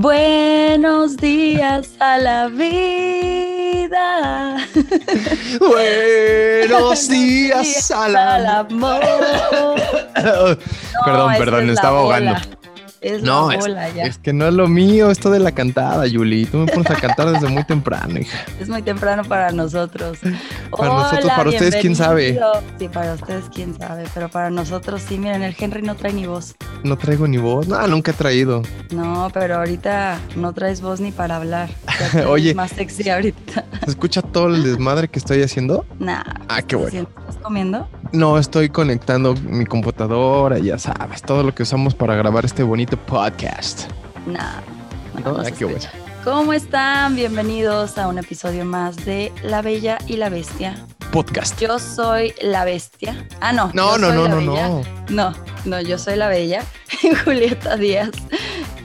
Buenos días a la vida. Buenos días al al amor. perdón, perdón, es estaba ahogando. Es No, la es, bola ya. es que no es lo mío esto de la cantada, Yuli. Tú me pones a cantar desde muy temprano, hija. Es muy temprano para nosotros. Para nosotros, para ustedes, ¿quién sabe? Sí, para ustedes, quién sabe. Pero para nosotros, sí, miren, el Henry no trae ni voz. No traigo ni voz. No, nunca he traído. No, pero ahorita no traes voz ni para hablar. Oye. más sexy ahorita. ¿Se escucha todo el desmadre que estoy haciendo? Nah. Ah, qué bueno. ¿Estás comiendo? No, estoy conectando mi computadora, ya sabes, todo lo que usamos para grabar este bonito podcast. Nah. No, no ah, qué bueno. ¿Cómo están? Bienvenidos a un episodio más de La Bella y la Bestia. Podcast. Yo soy la bestia. Ah, no. No, no, no, no, no. No, no, yo soy la bella, Julieta Díaz.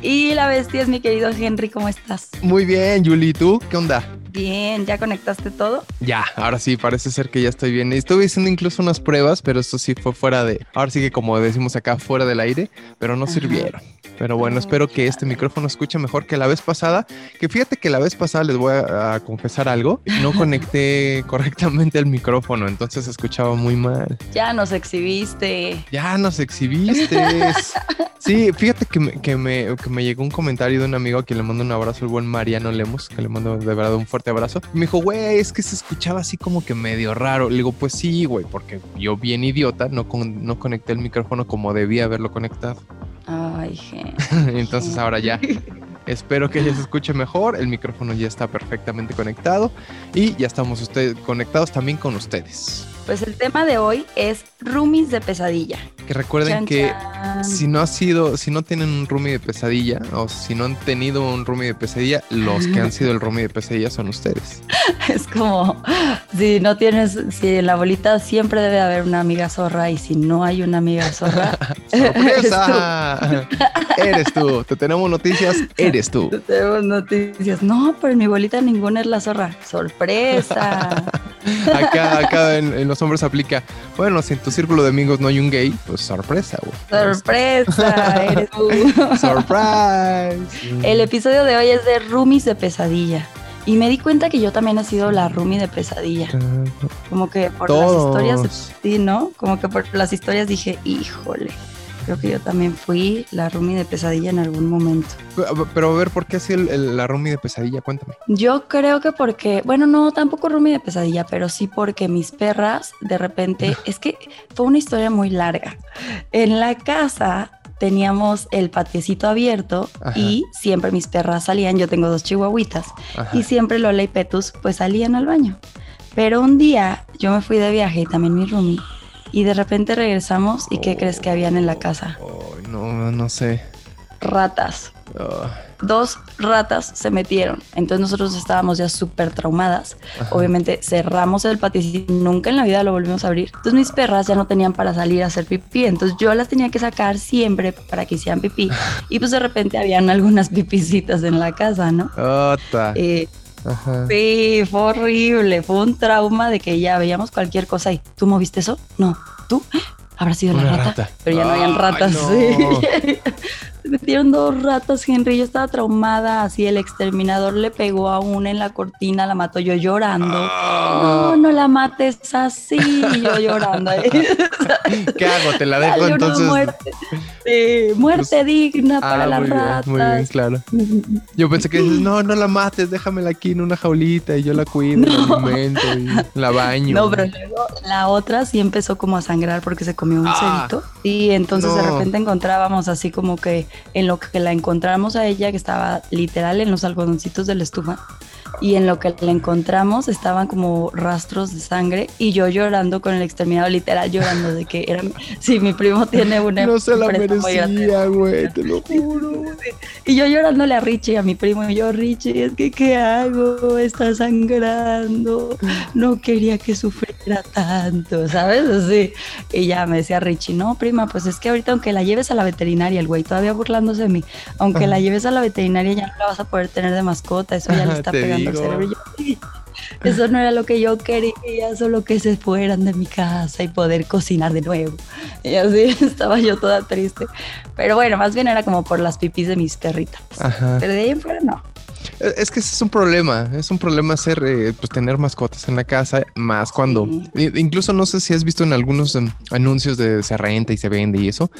Y la bestia es mi querido Henry, ¿cómo estás? Muy bien, Yuli, ¿y ¿tú qué onda? Bien, ¿ya conectaste todo? Ya, ahora sí, parece ser que ya estoy bien. Estuve haciendo incluso unas pruebas, pero esto sí fue fuera de, ahora sí que como decimos acá, fuera del aire, pero no Ajá. sirvieron. Pero bueno, espero que este micrófono escuche mejor que la vez pasada. Que fíjate que la vez pasada les voy a, a confesar algo. No conecté correctamente el micrófono, entonces escuchaba muy mal. Ya nos exhibiste. Ya nos exhibiste. Sí, fíjate que me, que, me, que me llegó un comentario de un amigo a quien le mando un abrazo, el buen Mariano Lemos, que le mando de verdad un fuerte abrazo. Me dijo, güey, es que se escuchaba así como que medio raro. Le digo, pues sí, güey, porque yo bien idiota no, con- no conecté el micrófono como debía haberlo conectado. Ay, Henry. Entonces ahora ya. Espero que ya se escuche mejor. El micrófono ya está perfectamente conectado y ya estamos ustedes conectados también con ustedes. Pues el tema de hoy es roomies de pesadilla. Que recuerden Chan, que chan. si no ha sido, si no tienen un roomie de pesadilla o si no han tenido un roomie de pesadilla, los que han sido el roomie de pesadilla son ustedes. Es como, si no tienes, si en la bolita siempre debe haber una amiga zorra y si no hay una amiga zorra, ¡Sorpresa! Eres tú. Te tenemos noticias, eres tú. tenemos noticias. No, pero en mi bolita ninguna es la zorra. Sorpresa. Acá, acá en, en los hombres aplica, bueno, si en tu círculo de amigos no hay un gay, pues sorpresa, güey. Sorpresa, eres tú. Surprise. El episodio de hoy es de roomies de pesadilla. Y me di cuenta que yo también he sido la roomie de pesadilla. Como que por las historias, sí, ¿no? Como que por las historias dije, híjole, creo que yo también fui la roomie de pesadilla en algún momento. Pero a ver, ¿por qué así el- el- la roomie de pesadilla? Cuéntame. Yo creo que porque, bueno, no, tampoco roomie de pesadilla, pero sí porque mis perras de repente, es que fue una historia muy larga. En la casa teníamos el patiecito abierto Ajá. y siempre mis perras salían, yo tengo dos chihuahuitas, Ajá. y siempre Lola y Petus pues salían al baño. Pero un día yo me fui de viaje y también mi roomie, y de repente regresamos y ¿qué crees que habían en la casa? No, no sé. Ratas. Ah, dos ratas se metieron. Entonces nosotros estábamos ya súper traumadas. ajá. Obviamente cerramos el patio y nunca en la vida lo volvimos a abrir. Entonces mis perras ya no tenían para salir a hacer pipí. Entonces yo las tenía que sacar siempre para que hicieran pipí. Y pues de repente habían algunas pipicitas en la casa, ¿no? Eh, Ajá. sí, fue horrible. Fue un trauma de que ya veíamos cualquier cosa y ¿tú moviste eso? No. ¿Tú? ¿Habrá sido la rata? rata. Pero ya no habían Ay, ratas. no. sí. Se metieron dos ratas, Henry. Yo estaba traumada. Así el exterminador le pegó a una en la cortina, la mató yo llorando. Ah. No, no la mates así. y Yo llorando. ¿Qué hago? ¿Te la dejo entonces? Sí, muerte Pues- digna para Ah, las muy bien, ratas. muy bien, claro. Yo pensé que dices, no, no la mates, déjamela aquí en una jaulita y yo la cuido, la No. alimento y la baño. No, pero luego la otra sí empezó como a sangrar porque se comió un Ah. cerito. Y entonces de repente encontrábamos así como que en lo que la encontramos a ella, que estaba literal en los algodoncitos de la estufa, y en lo que la encontramos estaban como rastros de sangre y yo llorando con el exterminado, literal llorando de que era, sí, mi primo tiene una No se la merecía, güey, te lo juro. Y yo llorándole a Richie, a mi primo, y yo, Richie, es que ¿qué hago? Está sangrando. No quería que sufriera tanto, ¿sabes? Así. Y ya me decía Richie, no, prima, pues es que ahorita aunque la lleves a la veterinaria, el güey todavía burlándose de mí, aunque la lleves a la veterinaria ya no la vas a poder tener de mascota, eso ya le está pegando Eso no era lo que yo quería, solo que se fueran de mi casa y poder cocinar de nuevo. Y así estaba yo toda triste. Pero bueno, más bien era como por las pipis de mis perritas. Pero de ahí en fuera no. Es que ese es un problema, es un problema hacer, eh, pues tener mascotas en la casa, más cuando, incluso no sé si has visto en algunos anuncios de se renta y se vende y eso,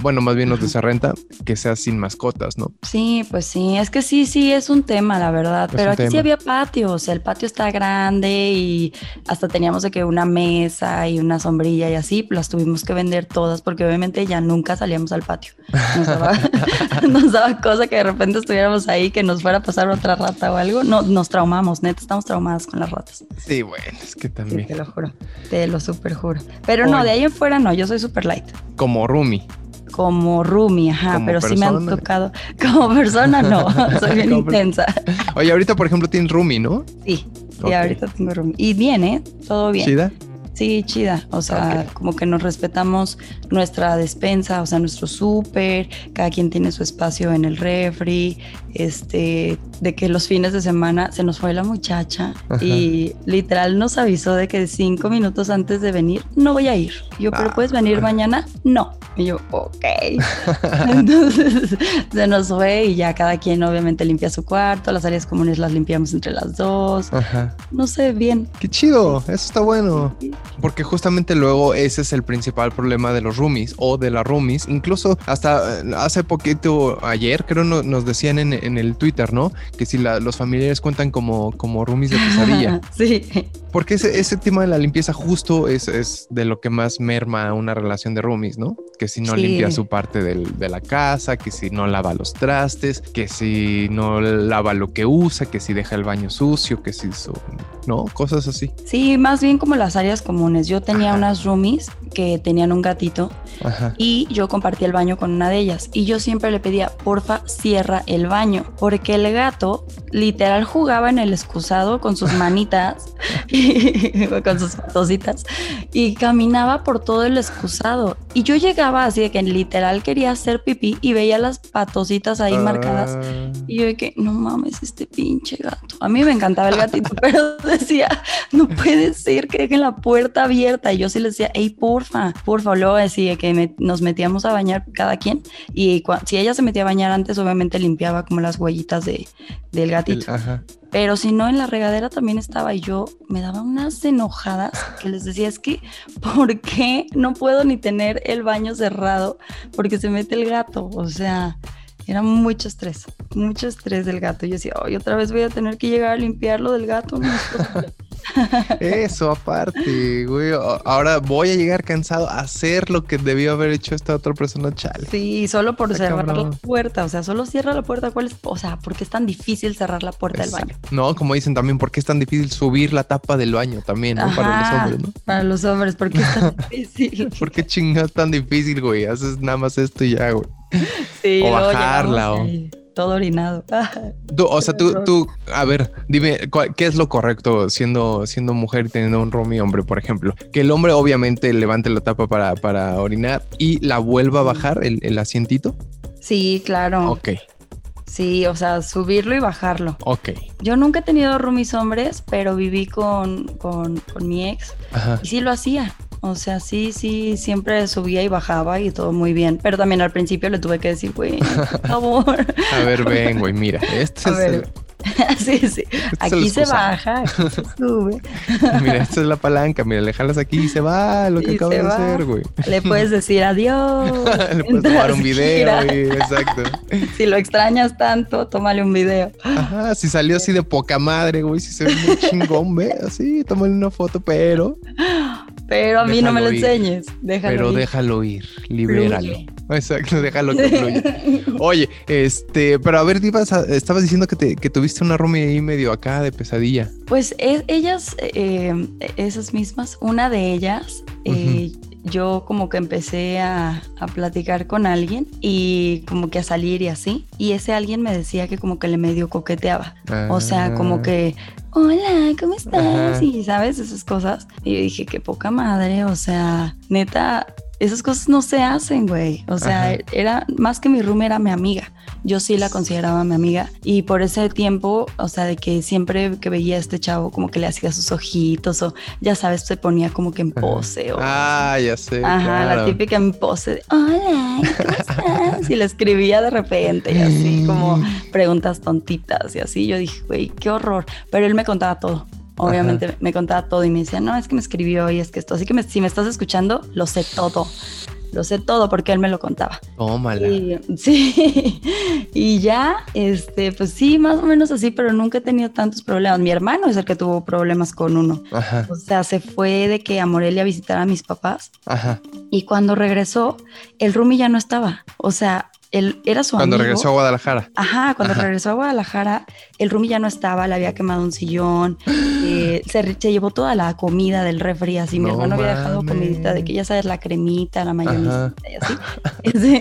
bueno, más bien los de se renta, que sea sin mascotas, ¿no? Sí, pues sí, es que sí, sí, es un tema, la verdad, pero aquí sí había patio, o sea, el patio está grande y hasta teníamos de que una mesa y una sombrilla y así, las tuvimos que vender todas porque obviamente ya nunca salíamos al patio. Nos daba, nos daba cosa que de repente estuviéramos ahí, que nos fuera a pasar otra rata o algo, no, nos traumamos, neta, estamos traumadas con las ratas. Sí, bueno, es que también. te lo juro, te lo super juro. Pero no, de ahí en fuera no, yo soy super light. Como Rumi. Como Rumi, ajá, pero sí me han tocado. Como persona, no, soy bien intensa. Oye, ahorita, por ejemplo, tienes Rumi, ¿no? Sí, sí, ahorita tengo Rumi. Y viene, todo bien. ¿Chida? Sí, chida. O sea, como que nos respetamos nuestra despensa, o sea, nuestro súper, cada quien tiene su espacio en el refri, este, de que los fines de semana se nos fue la muchacha y literal nos avisó de que cinco minutos antes de venir no voy a ir. yo, pero puedes venir ah. mañana? No. Y yo, ok. Entonces se nos fue y ya cada quien obviamente limpia su cuarto, las áreas comunes las limpiamos entre las dos. No sé, bien. Qué chido, eso está bueno. Porque justamente luego ese es el principal problema de los roomies o de las roomies. Incluso hasta eh, hace poquito, ayer creo nos decían en, en el Twitter, ¿no? Que si los familiares cuentan como, como roomies de pesadilla. sí. Porque ese, ese tema de la limpieza justo es, es, de lo que más merma una relación de roomies, ¿no? Que si no limpia su parte del, de la casa, que si no lava los trastes, que si no lava lo que usa, que si deja el baño sucio, que si... Su, ¿no? Cosas así. Sí, más bien como las áreas comunes. Yo tenía unas roomies que tenían un gatito y yo compartía el baño con una de ellas y yo siempre le pedía, porfa, cierra el baño, porque el gato literal jugaba en el excusado con sus manitas, y, con sus patositas y caminaba por todo el excusado y yo llegaba así de que literal quería hacer pipí y veía las patositas ahí marcadas ah. y yo de que no mames este pinche gato. A mí me encantaba el gatito, pero decía, no puede ser que dejen la puerta abierta. Y yo sí le decía, hey, porfa, porfa. Luego decía que nos metíamos a bañar cada quien. Y si ella se metía a bañar antes, obviamente limpiaba como las huellitas de, del gatito. Pero si no, en la regadera también estaba y yo me daba unas enojadas que les decía, es que, ¿por qué no puedo ni tener el baño cerrado? Porque se mete el gato. O sea, era mucho estrés, mucho estrés del gato. Yo decía, hoy otra vez voy a tener que llegar a limpiarlo del gato. Eso aparte, güey. Ahora voy a llegar cansado a hacer lo que debió haber hecho esta otra persona, chale. Sí, solo por cerrar la puerta. O sea, solo cierra la puerta. ¿Cuál es? O sea, ¿por qué es tan difícil cerrar la puerta del baño? No, como dicen también, ¿por qué es tan difícil subir la tapa del baño también, ¿no? para los hombres, ¿no? Para los hombres, ¿por qué es tan difícil? ¿Por qué chingas tan difícil, güey? Haces nada más esto y ya, güey. Sí, o bajarla, o todo orinado. o sea, tú, tú, a ver, dime, ¿qué es lo correcto siendo, siendo mujer y teniendo un roomie hombre, por ejemplo? Que el hombre obviamente levante la tapa para, para orinar y la vuelva a bajar el, el asientito. Sí, claro. Ok. Sí, o sea, subirlo y bajarlo. Ok. Yo nunca he tenido roomies hombres, pero viví con, con, con mi ex y sí lo hacía. O sea, sí, sí, siempre subía y bajaba y todo muy bien. Pero también al principio le tuve que decir, güey, por favor. A ver, ven, güey, mira, este es el... sí, sí. Este aquí se baja, aquí se sube. mira, esta es la palanca, mira, le jalas aquí y se va lo que acaba de hacer, güey. Le puedes decir adiós. le puedes tomar un video, güey, exacto. Si lo extrañas tanto, tómale un video. Ajá, si salió así de poca madre, güey, si se ve muy chingón, ve, así, tómale una foto, pero pero a mí no me lo enseñes. Déjalo Pero déjalo ir, libéralo. Exacto, déjalo que fluya. Oye, este, pero a ver, estabas diciendo que, te, que tuviste una roomie ahí medio acá de pesadilla. Pues ellas, eh, esas mismas, una de ellas, eh, yo como que empecé a, a, platicar con alguien y como que a salir y así. Y ese alguien me decía que como que le medio coqueteaba. O sea, como ah. que hola, ¿cómo estás? Y sabes, esas cosas. Y yo dije, qué poca madre, o sea, neta, esas cosas no se hacen, güey. O sea, era más que mi room, era mi amiga. Yo sí la consideraba mi amiga. Y por ese tiempo, o sea, de que siempre que veía a este chavo, como que le hacía sus ojitos o ya sabes, se ponía como que en pose. O, ah, ya sé. Ajá, la típica en pose de, hola, ¿cómo estás? Y le escribía de repente y así, como preguntas tontitas y así. Yo dije, güey, qué horror. Pero él me contaba todo. Obviamente me contaba todo y me decía, no, es que me escribió y es que esto. Así que si me estás escuchando, lo sé todo. Lo sé todo porque él me lo contaba. Tómala. Y, sí. Y ya, este, pues sí, más o menos así, pero nunca he tenido tantos problemas. Mi hermano es el que tuvo problemas con uno. Ajá. O sea, se fue de que a Morelia a visitar a mis papás. Ajá. Y cuando regresó, el Rumi ya no estaba. O sea, él era su cuando regresó a Guadalajara. Ajá, cuando regresó a Guadalajara, el Rumi ya no estaba, le había quemado un sillón, eh, se, llevó toda la comida del refri, así mi hermano había dejado comidita de que ya sabes, la cremita, la mayonesa y así.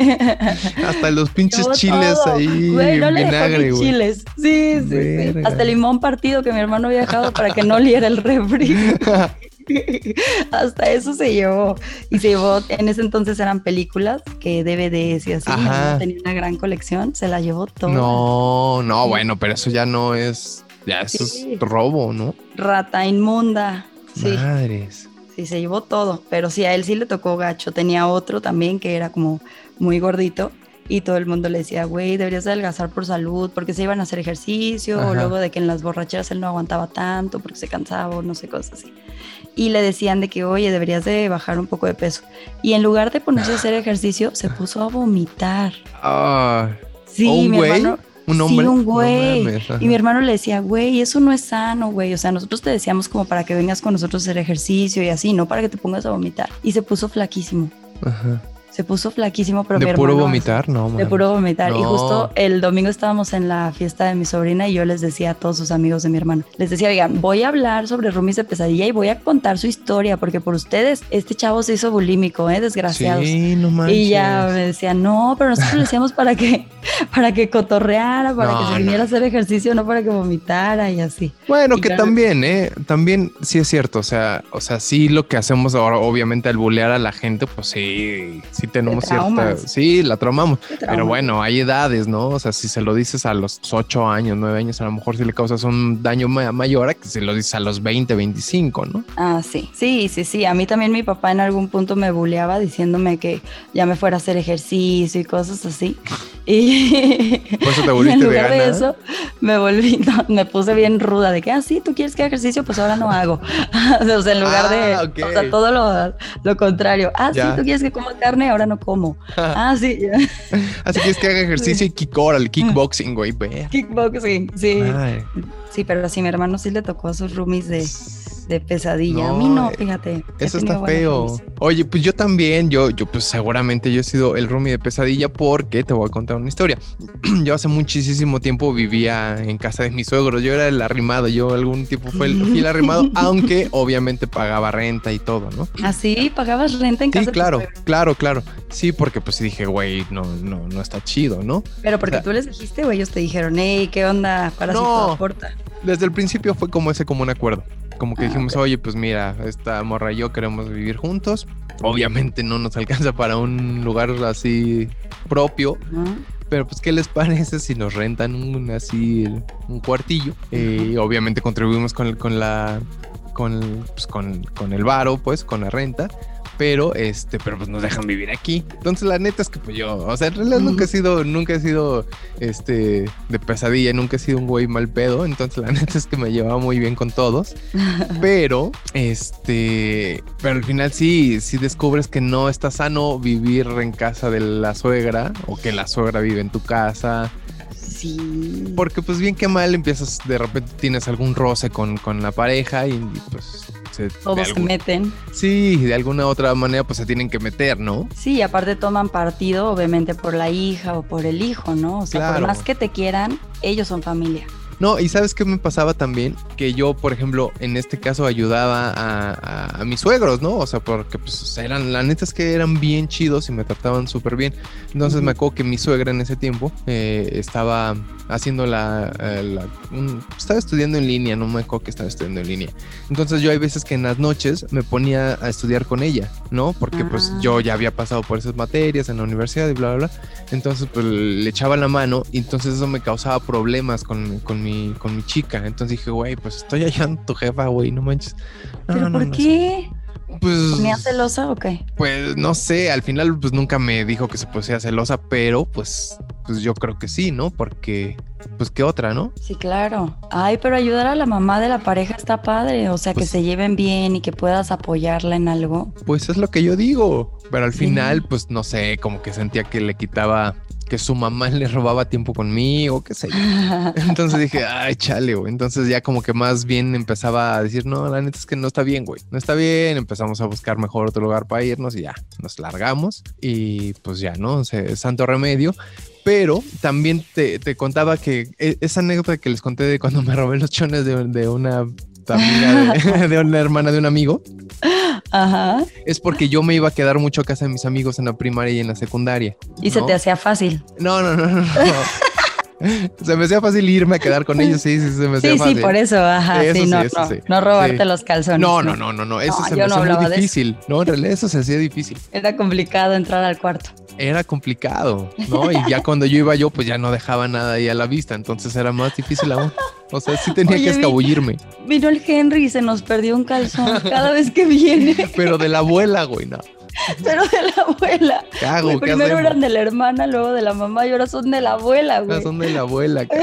Hasta los pinches chiles ahí, güey, no vinagre, güey. chiles, sí, sí, sí, Hasta el limón partido que mi hermano había dejado para que no oliera el refri. Hasta eso se llevó. Y se llevó, en ese entonces eran películas que DVDs y así. Tenía una gran colección, se la llevó todo. No, no, bueno, pero eso ya no es, ya eso es robo, ¿no? Rata inmunda. Sí. Madres. Sí, se llevó todo, pero sí, a él sí le tocó gacho. Tenía otro también que era como muy gordito y todo el mundo le decía, güey, deberías adelgazar por salud, porque se iban a hacer ejercicio, o luego de que en las borracheras él no aguantaba tanto porque se cansaba o no sé, cosas así. Y le decían de que, oye, deberías de bajar un poco de peso. Y en lugar de ponerse a hacer ejercicio, se puso a vomitar. Ah, sí, mi hermano. Un hombre. Sí, un güey. y mi hermano le decía, güey, eso no es sano, güey. O sea, nosotros te decíamos como para que vengas con nosotros a hacer ejercicio y así, no para que te pongas a vomitar. Y se puso flaquísimo. Ajá se puso flaquísimo, pero de puro vomitar, no, De puro vomitar. Y justo el domingo estábamos en la fiesta de mi sobrina y yo les decía a todos sus amigos de mi hermano, les decía, oigan, voy a hablar sobre Rumis de pesadilla y voy a contar su historia, porque por ustedes este chavo se hizo bulímico, ¿eh? Desgraciados. Sí, no manches. Y ya me decía, no, pero nosotros le decíamos para que, para que cotorreara, para que se viniera a hacer ejercicio, no para que vomitara y así. Bueno, que también, ¿eh? También sí es cierto, o sea, o sea, sí lo que hacemos ahora, obviamente al bulear a la gente, pues sí, sí tenemos cierta. Sí, la traumamos. Pero bueno, hay edades, ¿no? O sea, si se lo dices a los 8 años, 9 años, a lo mejor si le causas un daño mayor a que si lo dices a los 20, 25, ¿no? Ah, sí. Sí, sí, sí. A mí también mi papá en algún punto me buleaba diciéndome que ya me fuera a hacer ejercicio y cosas así. Y, Por eso te volviste en lugar de eso, me volví, me puse bien ruda de que, ah, sí, tú quieres que haga ejercicio, pues ahora no hago. o sea, en lugar de, ah, o sea, todo lo, lo contrario. Ah, sí, tú quieres que coma carne, ahora no como. ah, sí. Así que es que haga ejercicio y kick el kickboxing, güey. Kickboxing, sí. Sí, pero sí, mi hermano sí le tocó a sus roomies de de pesadilla. a mí no, fíjate. Eso está feo. Oye, pues yo también, yo, yo pues seguramente yo he sido el roomie de pesadilla porque te voy a contar una historia. yo hace muchísimo tiempo vivía en casa de mis suegros. Yo era el arrimado, yo algún tiempo fue el, fui el arrimado, aunque obviamente pagaba renta y todo, ¿no? ¿Ah, sí? ¿Pagabas renta en casa? Sí, claro, claro, claro. Sí, porque pues dije, güey, no, no, no está chido, ¿no? Pero porque tú les dijiste, güey, ellos te dijeron, hey, ¿qué onda? Para no, si importa. Desde el principio fue como ese como un acuerdo. Como que ah, dijimos, oye, pues mira, esta morra y yo queremos vivir juntos. Obviamente no nos alcanza para un lugar así propio. Pero pues, ¿qué les parece si nos rentan un así un cuartillo? Y eh, obviamente contribuimos con, con la con, pues, con, con el varo, pues, con la renta pero este, pero pues nos dejan vivir aquí. Entonces la neta es que pues yo, o sea, en realidad nunca he sido, nunca he sido este de pesadilla, nunca he sido un güey mal pedo, entonces la neta es que me llevaba muy bien con todos, pero este, pero al final sí, sí descubres que no está sano vivir en casa de la suegra o que la suegra vive en tu casa. Sí. Porque pues bien que mal empiezas, de repente tienes algún roce con, con la pareja y pues todos se meten. Sí, de alguna otra manera pues se tienen que meter, ¿no? Sí, aparte toman partido obviamente por la hija o por el hijo, ¿no? O sea, por más que te quieran, ellos son familia. No, y sabes qué me pasaba también, que yo, por ejemplo, en este caso ayudaba a, mis suegros, ¿no? O sea, porque pues eran, la neta es que eran bien chidos y me trataban súper bien. Entonces me acuerdo que mi suegra en ese tiempo eh, estaba haciendo la, eh, estaba estudiando en línea, no me acuerdo que estaba estudiando en línea. Entonces yo hay veces que en las noches me ponía a estudiar con ella, ¿no? Porque pues ah. yo ya había pasado por esas materias en la universidad y bla, bla, bla. Entonces pues le echaba la mano y entonces eso me causaba problemas con, con, mi, con mi chica. Entonces dije, güey, pues estoy allá en tu jefa, güey, no manches. ¿Pero por qué? Pues. ¿Me celosa o qué? Pues no sé, al final pues nunca me dijo que se pusiera celosa, pero pues, pues yo creo que sí, ¿no? Porque, pues qué otra, ¿no? Sí, claro. Ay, pero ayudar a la mamá de la pareja está padre, o sea, que pues se lleven bien y que puedas apoyarla en algo. Pues es lo que yo digo, pero al final, pues no sé, como que sentía que le quitaba que su mamá le robaba tiempo conmigo, qué sé yo. Entonces dije, ay, chale, güey. Entonces ya como que más bien empezaba a decir, no, la neta es que no está bien, güey. No está bien. Empezamos a buscar mejor otro lugar para irnos y ya, nos largamos. Y pues ya, ¿no? santo remedio. Pero también te, contaba que e, esa anécdota que les conté de cuando me robé los chones de, una amiga, de, de una hermana de un amigo. Ajá. Es porque yo me iba a quedar mucho a casa de mis amigos en la primaria y en la secundaria. ¿Y se te hacía fácil? No, no, no, no. se me hacía fácil irme a quedar con ellos, sí, sí, se me hacía fácil. Sí, por eso, ajá, sí, no, no, no, robarte los calzones. No, no, no, no, no, eso se me hacía muy difícil. No, en realidad eso se hacía difícil. Era complicado entrar al cuarto. Era complicado, ¿no? Y ya cuando yo iba yo, pues ya no dejaba nada ahí a la vista, entonces era más difícil aún. O sea, sí tenía que escabullirme. Vino el Henry y se nos perdió un calzón cada vez que viene. Pero de la abuela, güey, no. Pero de la abuela. Cago, primero eran de la hermana, luego de la mamá y ahora son de la abuela, güey. Ahora son de la abuela.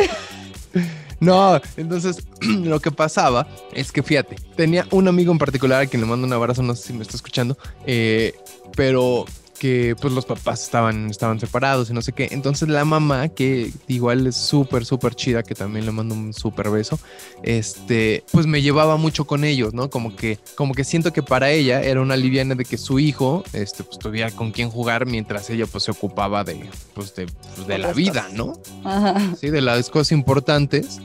No, entonces lo que pasaba es que fíjate, tenía un amigo en particular a quien le mando un abrazo, no sé si me está escuchando, eh, pero que pues los papás estaban, estaban separados y no sé qué. Entonces la mamá, que igual es súper, súper chida, que también le mando un súper beso, este, pues me llevaba mucho con ellos, ¿no? Como que, como que siento que para ella era una liviana de que su hijo, este, pues tuviera con quién jugar mientras ella pues se ocupaba de, pues de, pues, de la vida, ¿no? Ajá. Sí, de las cosas importantes.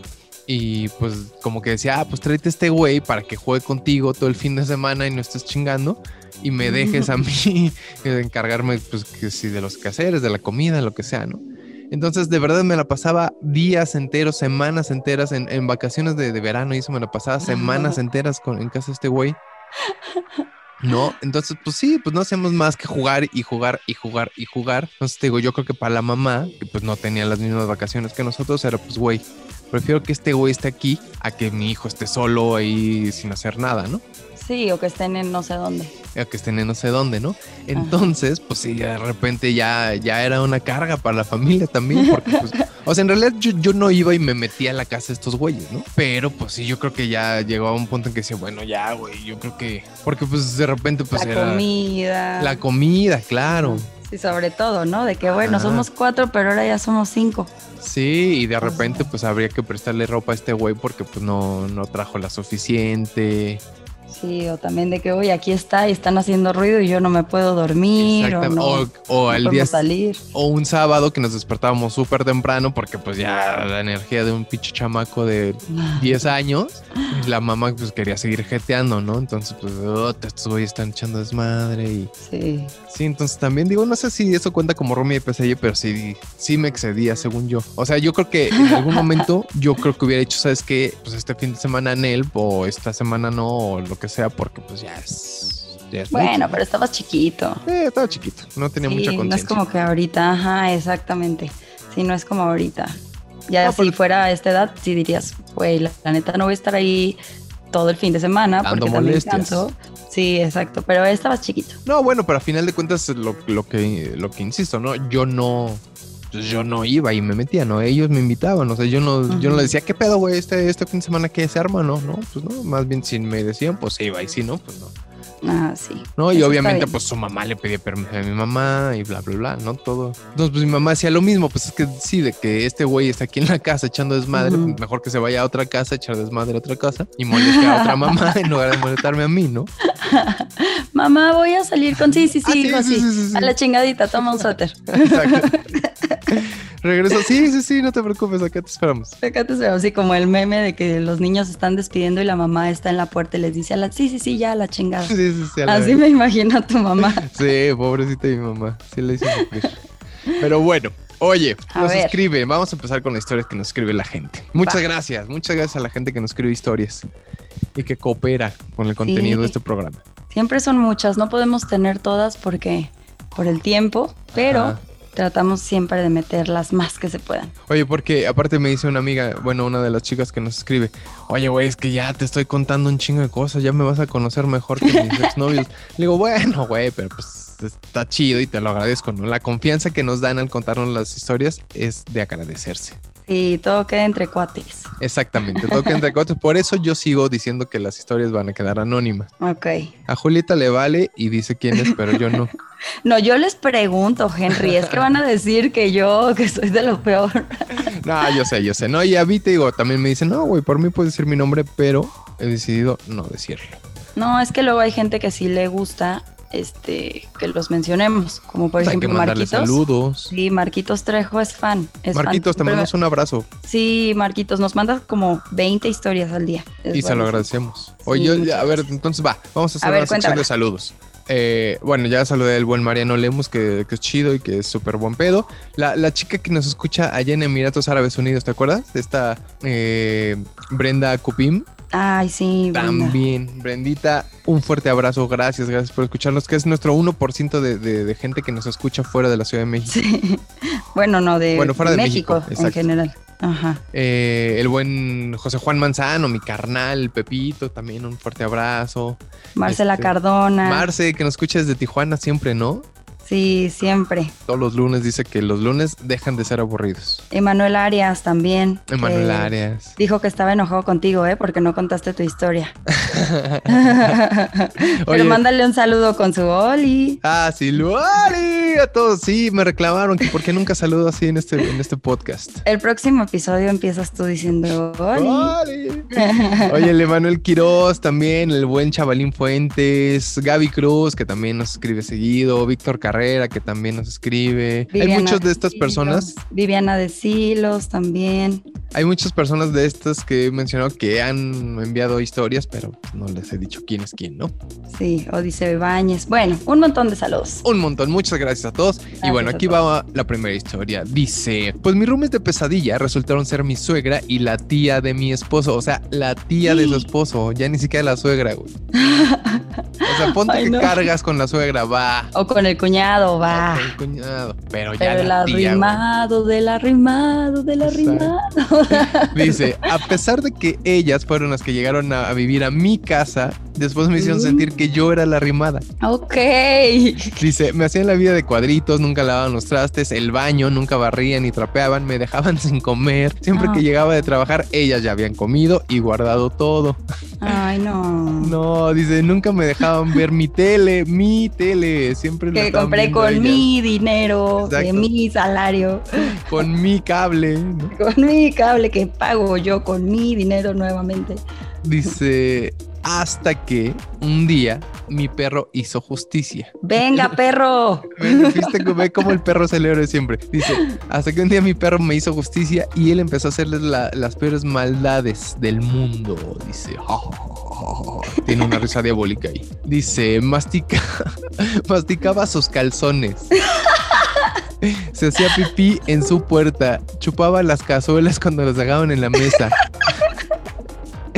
Y pues como que decía, ah, pues tráete este güey para que juegue contigo todo el fin de semana y no estés chingando y me dejes a mí encargarme, pues, que si de los quehaceres, de la comida, lo que sea, ¿no? Entonces, de verdad me la pasaba días enteros, semanas enteras en, en vacaciones de, de, verano y eso me la pasaba semanas enteras con, en casa de este güey. ¿No? Entonces, pues sí, pues no hacemos más que jugar y jugar y jugar y jugar. Entonces, te digo, yo creo que para la mamá, que pues no tenía las mismas vacaciones que nosotros, era pues, güey, prefiero que este güey esté aquí a que mi hijo esté solo ahí sin hacer nada, ¿no? Sí, o que estén en no sé dónde. O que estén en no sé dónde, ¿no? Entonces, pues sí, de repente ya, ya era una carga para la familia también, porque pues, o sea, en realidad yo, no iba y me metía a la casa de estos güeyes, ¿no? Pero pues sí, yo creo que ya llegó a un punto en que decía, bueno, ya, güey, yo creo que, porque pues de repente pues la comida. La comida, claro. Sí, sobre todo, ¿no? De que bueno, somos cuatro, pero ahora ya somos cinco. Sí, y de repente pues habría que prestarle ropa a este güey porque pues no, no trajo la suficiente. Sí, o también de que, hoy aquí está y están haciendo ruido y yo no me puedo dormir. O, no, o, día. Salir. O un sábado que nos despertábamos súper temprano porque, pues, ya la energía de un pinche chamaco de 10 años, la mamá, pues, quería seguir jeteando, ¿no? Entonces, pues, oh, estos güeyes están echando desmadre y. Sí. Sí, entonces también digo, no sé si eso cuenta como Romy de Pesadilla, pero sí, sí me excedía, según yo. O sea, yo creo que en algún momento, yo creo que hubiera hecho, ¿sabes qué? Pues este fin de semana en él, o esta semana no, o lo que sea, porque pues ya es. bueno, pero estabas chiquito. Eh, estaba chiquito, no tenía mucha conciencia. No es como que ahorita, ajá, exactamente. Sí, no es como ahorita. Ya si fuera a esta edad, sí dirías, güey, la, neta no voy a estar ahí todo el fin de semana porque también canso. Sí, exacto, pero estabas chiquito. No, bueno, pero a final de cuentas lo, lo, que, lo que insisto, ¿no? Yo no, pues yo no iba y me metía, ¿no? Ellos me invitaban, o sea, yo no, yo no les decía, ¿qué pedo, güey? Este, este fin de semana que se arma, no, no, pues no, más bien si me decían, pues iba y si no, pues no. Ah, sí. No, y obviamente, pues su mamá le pedía permiso a mi mamá y bla, bla, bla, ¿no? Todo. Entonces, pues mi mamá hacía lo mismo, pues es que sí, de que este güey está aquí en la casa echando desmadre, pues, mejor que se vaya a otra casa, echar desmadre a otra casa y moleste a otra mamá en lugar de molestarme a mí, ¿no? mamá, voy a salir con sí, sí, sí, ah, sí, a la chingadita, toma un suéter. Exacto. Regreso. Sí, sí, sí, no te preocupes, acá te esperamos. Acá te esperamos, así como el meme de que los niños están despidiendo y la mamá está en la puerta y les dice a la, sí, sí, sí, ya la chingada. Sí, sí, sí, Así vez. me imagino a tu mamá. Sí, pobrecita mi mamá. Sí le hice sufrir. Pero bueno, oye, A nos ver. escribe. Vamos a empezar con las historias que nos escribe la gente. Muchas Va. gracias. Muchas gracias a la gente que nos escribe historias y que coopera con el contenido Sí. de este programa. Siempre son muchas, no podemos tener todas porque por el tiempo, pero Ajá. Tratamos siempre de meter las más que se puedan. Oye, porque aparte me dice una amiga, bueno, una de las chicas que nos escribe, oye, güey, es que ya te estoy contando un chingo de cosas, ya me vas a conocer mejor que mis exnovios. Le digo, bueno, güey, pero pues está chido y te lo agradezco, ¿no? La confianza que nos dan al contarnos las historias es de agradecerse. Y todo queda entre cuates. Exactamente, toca entre cuatro. Por eso yo sigo diciendo que las historias van a quedar anónimas. Ok. A Julieta le vale y dice quién es, pero yo no. No, yo les pregunto, Henry, es que van a decir que yo, que soy de lo peor. No, yo sé, yo sé. No, y a mí te digo, también me dicen, no, güey, por mí puedes decir mi nombre, pero he decidido no decirlo. No, es que luego hay gente que sí le gusta este que los mencionemos, como por Pues ejemplo Marquitos. saludos. Sí, Marquitos Trejo es fan. es fan. Marquitos, te mandamos un abrazo Sí, Marquitos, nos mandas como 20 historias al día. Es y se lo agradecemos. Oye, Sí, a ver, entonces va, vamos a hacer A ver, una sección de saludos. Eh, bueno, ya saludé al buen Mariano Lemus, que, que es chido y que es súper buen pedo. La, la chica que nos escucha allá en Emiratos Árabes Unidos, ¿te acuerdas? Esta eh, Brenda Cupim. Ay, sí. Brenda. También, Brendita, un fuerte abrazo. Gracias, gracias por escucharnos, que es nuestro 1% de, de, de gente que nos escucha fuera de la Ciudad de México. Sí. Bueno, no, de, Bueno, fuera de México, México, en general. Ajá. Eh, el buen José Juan Manzano, mi carnal, Pepito, también un fuerte abrazo. Marcela Este, Cardona. Marce, que nos escucha desde Tijuana siempre, ¿no? Sí, siempre. Todos los lunes dice que los lunes dejan de ser aburridos. Emanuel Arias también. Emanuel Arias. Dijo que estaba enojado contigo, ¿eh? Porque no contaste tu historia. Pero mándale un saludo con su Oli. Ah, sí, Luari, a todos. Sí, me reclamaron que por qué nunca saludo así en este, en este podcast. El próximo episodio empiezas tú diciendo Oli. Oli. Oye, el Emanuel Quiroz también, el buen Chavalín Fuentes, Gaby Cruz, que también nos escribe seguido, Víctor Carrera, que también nos escribe. hay Viviana muchas de estas Silos, personas, Viviana de Silos también. hay muchas personas de estas que he mencionado que han enviado historias, pero no les he dicho quién es quién, ¿no? Sí, Odiseo Ibáñez. Bueno, un montón de saludos. Un montón, muchas gracias a todos. y bueno, aquí va la primera historia. Dice, pues mis roomies de pesadilla resultaron ser mi suegra y la tía de mi esposo. O sea, la tía de su esposo, ya ni siquiera la suegra, güey. O sea, ponte Ay, que no. cargas con la suegra, va. O con el cuñado, va. Con el cuñado. Pero ya Pero el la tía, güey. del arrimado, del arrimado. Dice, a pesar de que ellas fueron las que llegaron a, a vivir a mi casa, después me hicieron sentir que yo era la arrimada. ok. Dice, me hacían la vida de cuadritos, nunca lavaban los trastes, el baño, nunca barrían ni trapeaban, me dejaban sin comer. Siempre Ah. que llegaba de trabajar, ellas ya habían comido y guardado todo. Ay, no. No, dice, nunca me dejaban ver mi tele, mi tele. Siempre lo que compré con mi dinero, de mi salario, Con mi cable. ¿no? con mi cable que pago yo con mi dinero nuevamente. Dice, hasta que un día mi perro hizo justicia. Venga, perro. ¿Viste que ve cómo el perro héroe siempre? Dice, hasta que un día mi perro me hizo justicia y él empezó a hacerles la- las peores maldades del mundo. Dice, tiene una risa diabólica ahí. Dice, mastica, masticaba sus calzones. Se hacía pipí en su puerta, chupaba las cazuelas cuando las dejaban en la mesa.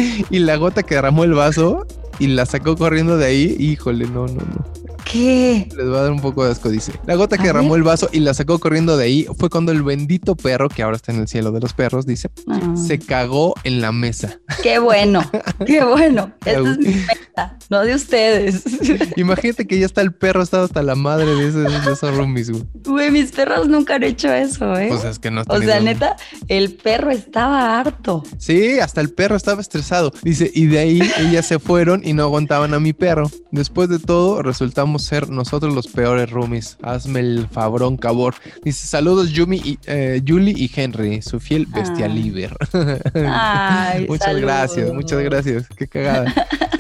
Y la gota que derramó el vaso y la sacó corriendo de ahí, híjole, no, no, no. ¿Qué? Les va a dar un poco de asco, dice. La gota que derramó el vaso y la sacó corriendo de ahí fue cuando el bendito perro, que ahora está en el cielo de los perros, dice, Ah, se cagó en la mesa. Qué bueno, qué bueno. Esta es mi meta, no de ustedes. Imagínate que ya está el perro, estaba hasta la madre de, ese, de esos roomies, güey. Güey, mis perros nunca han hecho eso, ¿eh? Pues es que no has O sea, neta, el perro estaba harto. Sí, hasta el perro estaba estresado. Dice, y de ahí ellas se fueron y no aguantaban a mi perro. Después de todo, resultamos podemos ser nosotros los peores roomies. Hazme el fabrón, cabor. Dice, saludos Yumi y, eh, Julie y Henry, su fiel bestia ah. muchas gracias, muchas gracias. Qué cagada.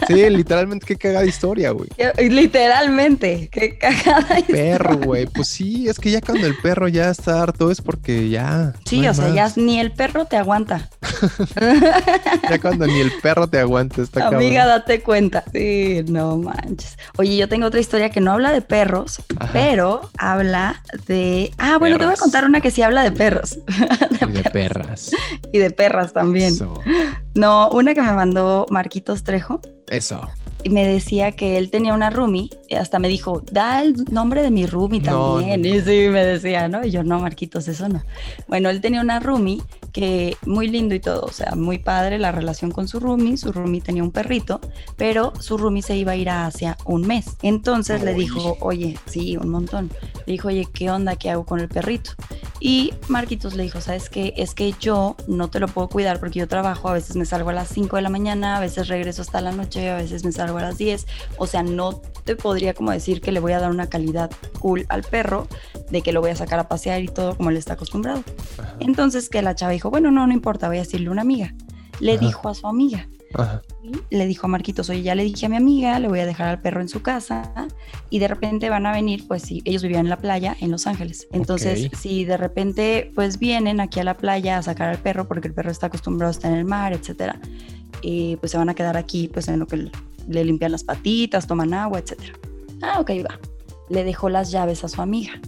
Sí, literalmente qué cagada historia, güey. Literalmente, qué cagada historia. Perro, güey. Pues sí, es que ya cuando el perro ya está harto es porque ya. Sí, o sea, ya ni el perro te aguanta. ya cuando ni el perro te aguanta, está Amiga, date cuenta. Sí, no manches. Oye, yo tengo otra historia que no habla de perros, pero habla de. Ah, bueno, te voy a contar una que sí habla de perros. de y de perras. Y de perras también. No, una que me mandó Marquitos Trejo. Eso y me decía que él tenía una roomie, y hasta me dijo, da el nombre de mi roomie también. Y sí, me decía, ¿no? Y yo, no, Marquitos, eso no. Bueno, él tenía una roomie que muy lindo y todo, o sea, muy padre la relación con su roomie, su roomie tenía un perrito, pero su roomie se iba a ir a Asia un mes. Entonces le dijo, oye, sí, un montón. Le dijo, oye, ¿qué onda? ¿Qué hago con el perrito? Y Marquitos le dijo, ¿sabes qué? Es que yo no te lo puedo cuidar porque yo trabajo, a veces me salgo a las 5 de la mañana, a veces regreso hasta la noche, a veces me salgo a las 10. O sea, no te podría como decir que le voy a dar una calidad cool al perro, de que lo voy a sacar a pasear y todo como él está acostumbrado. Entonces que la chava dijo, bueno, no, no importa, voy a decirle a una amiga. Le dijo a su amiga, le dijo a Marquitos, oye, ya le dije a mi amiga, le voy a dejar al perro en su casa y de repente van a venir, pues si ellos vivían en la playa en Los Ángeles. Entonces, si de repente pues vienen aquí a la playa a sacar al perro porque el perro está acostumbrado a estar en el mar, etcétera, y pues se van a quedar aquí pues en lo que le limpian las patitas, toman agua, etcétera. Ah, ok, va. Le dejó las llaves a su amiga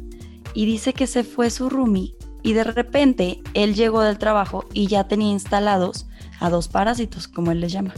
y dice que se fue su roomie y de repente él llegó del trabajo y ya tenía instalados a dos parásitos, como él les llama.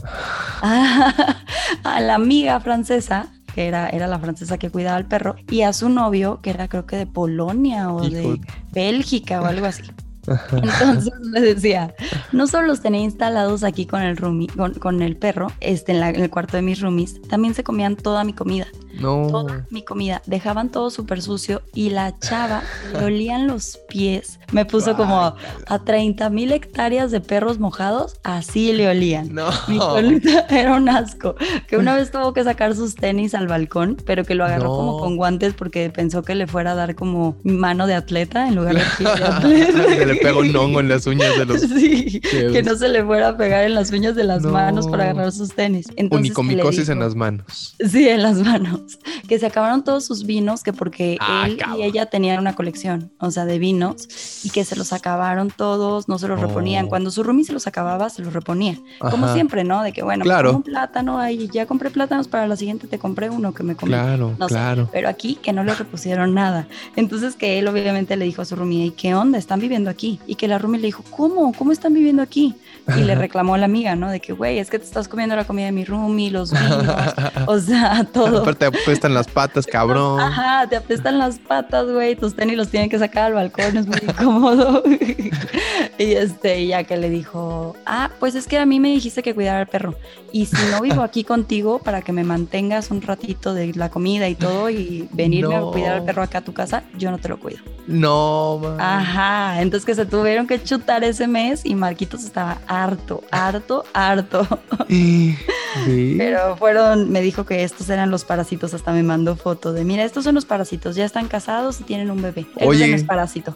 a la amiga francesa, que era, era la francesa que cuidaba al perro, y a su novio, que era creo que de Polonia o de Bélgica o algo así. Entonces le decía, no solo los tenía instalados aquí con el roomie, con, el perro, este, en, en, el cuarto de mis roomies, también se comían toda mi comida. No. Toda mi comida. Dejaban todo súper sucio y la chava le olían los pies. Me puso como a 30 mil hectáreas de perros mojados, así le olían. No. Mi colita era un asco. Que una vez tuvo que sacar sus tenis al balcón, pero que lo agarró como con guantes porque pensó que le fuera a dar como mano de atleta en lugar de de atleta. que le pegó un hongo en las uñas de los. Sí, que no se le fuera a pegar en las uñas de las manos para agarrar sus tenis. Unicomicosis en las manos. Sí, en las manos que se acabaron todos sus vinos, que porque ah, él y ella tenían una colección, o sea, de vinos, y que se los acabaron todos, no se los reponían. Oh. Cuando su roomie se los acababa, se los reponía. Como siempre, ¿no? De que, bueno, claro. un plátano ahí, ya compré plátanos, para la siguiente te compré uno que me comí. Claro, claro. pero aquí que no le repusieron nada. Entonces que él obviamente le dijo a su roomie, ¿y qué onda? ¿Están viviendo aquí? Y que la roomie le dijo, ¿cómo? ¿Cómo están viviendo aquí? Y le reclamó a la amiga, ¿no? De que, güey, es que te estás comiendo la comida de mi roomie, los vinos, o sea, todo. Aparte apestan las patas, cabrón. Ajá, te apestan las patas, güey, tus tenis los tienen que sacar al balcón, es muy incómodo. y este, ya que le dijo, ah, pues es que a mí me dijiste que cuidara al perro. Y si no vivo aquí contigo para que me mantengas un ratito de la comida y todo y venirme a cuidar al perro acá a tu casa, yo no te lo cuido. No, man. Ajá, entonces que se tuvieron que chutar ese mes y Marquitos estaba harto, harto, harto. Pero fueron, me dijo que estos eran los parásitos, hasta me mandó foto de, mira, estos son los parásitos, ya están casados y tienen un bebé. Oye. no es parásito.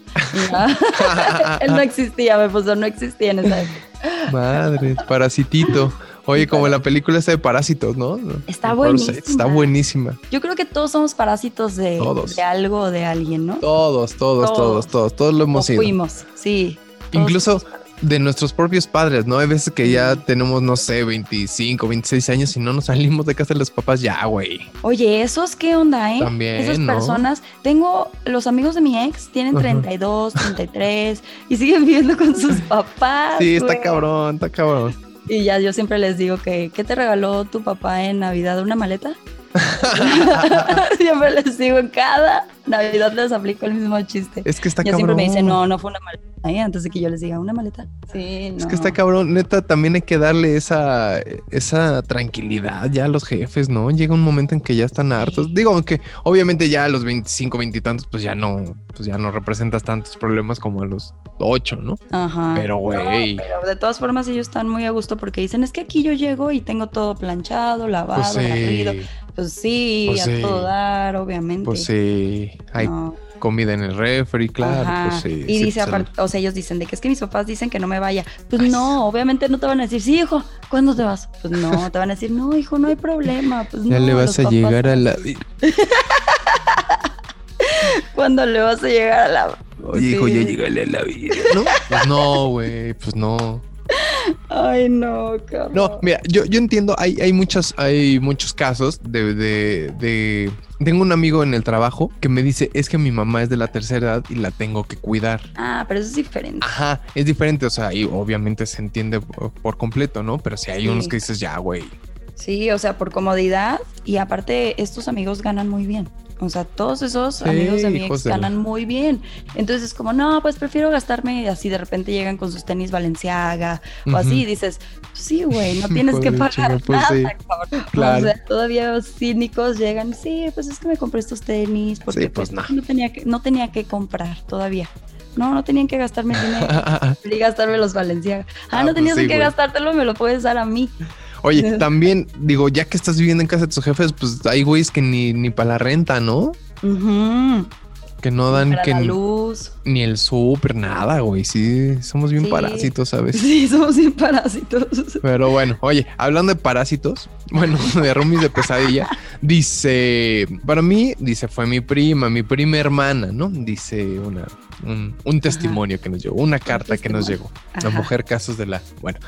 Él no existía, me puso, no existía en esa época. Madre, parasitito. Oye, como la película esta de Parásitos, ¿no? Está buenísima. Está buenísima. Yo creo que todos somos parásitos de, de algo o de alguien, ¿no? Todos, todos, todos, todos, todos, lo hemos sido. Fuimos, sí. Incluso de nuestros propios padres, ¿no? Hay veces que ya tenemos, no sé, 25, 26 años y no nos salimos de casa de los papás ya, güey. Oye, esos qué onda, ¿eh? También, Esas personas, tengo los amigos de mi ex, tienen 32, 33 y siguen viviendo con sus papás. Sí, está cabrón, está cabrón. Y ya yo siempre les digo que, ¿qué te regaló tu papá en Navidad? ¿Una maleta? siempre les digo en cada Navidad les aplico el mismo chiste. Es que está yo cabrón. siempre me dicen, no, no fue una maleta. antes de que yo les diga, ¿una maleta? Sí, Es que está cabrón. Neta, también hay que darle esa, esa tranquilidad ya a los jefes, ¿no? Llega un momento en que ya están hartos. Digo, aunque obviamente ya a los 25, 20 y tantos, pues ya no, pues ya no representas tantos problemas como a los 8, ¿no? Ajá. Pero, güey. pero de todas formas, ellos están muy a gusto porque dicen, es que aquí yo llego y tengo todo planchado, lavado, Pues sí. barrido. Pues sí, Pues a sí. todo dar, obviamente. Pues sí, hay No. comida en el refri, claro, Ajá. pues sí. y sí, dice pues, aparte, o sea, ellos dicen de que es que mis papás dicen que no me vaya. Pues no, obviamente no te van a decir, sí, hijo, ¿cuándo te vas? Pues no, te van a decir, no, hijo, no hay problema. Pues Ya no, le vas a papás- llegar a la... ¿Cuándo le vas a llegar a la. Oye, hijo, ya llegale a la vida, ¿no? Pues no, güey, pues no. Ay, no, cabrón. No, mira, yo, yo entiendo, hay, hay, muchos, hay muchos casos de, de, de- Tengo un amigo en el trabajo que me dice, es que mi mamá es de la tercera edad y la tengo que cuidar. Ah, pero eso es diferente. Ajá, es diferente, o sea, y obviamente se entiende por, por completo, ¿no? Pero si hay Sí. unos que dices, ya, güey. Sí, o sea, por comodidad. Y aparte, estos amigos ganan muy bien. O sea, todos esos Sí, amigos de mi ex la- ganan muy bien. Entonces es como, no, pues prefiero gastarme así de repente llegan con sus tenis Valenciaga o así y dices, pues sí, güey, no tienes que pagar pues nada, sí. cabrón. Claro. O sea, todavía los cínicos llegan, sí, pues es que me compré estos tenis porque Sí, pues, pues, no. no. tenía que, no tenía que comprar todavía. No, no tenían que gastarme el dinero. y gastarme los Valenciaga. Ah, Ah, no tenías que güey. gastártelo, me lo puedes dar a mí. Oye, también, digo, ya que estás viviendo en casa de tus jefes, pues hay güeyes que ni, ni para la renta, ¿no? Ujú. Que no dan que la ni, luz. ni el súper, nada, güey. Sí, somos bien Sí. parásitos, ¿sabes? Sí, somos bien parásitos. Pero bueno, oye, hablando de parásitos, bueno, de roomies de pesadilla, dice, para mí, dice, fue mi prima, mi prima hermana, ¿no? Dice una, un, un testimonio que nos llegó, una carta que nos llegó. La mujer casos de la, bueno,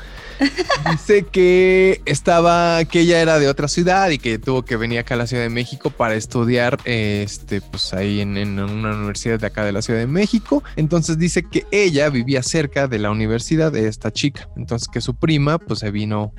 dice que estaba, que ella era de otra ciudad y que tuvo que venir acá a la Ciudad de México para estudiar, este, pues ahí en, en una universidad de acá de la Ciudad de México. Entonces dice que ella vivía cerca de la universidad de esta chica. Entonces que su prima, pues se vino.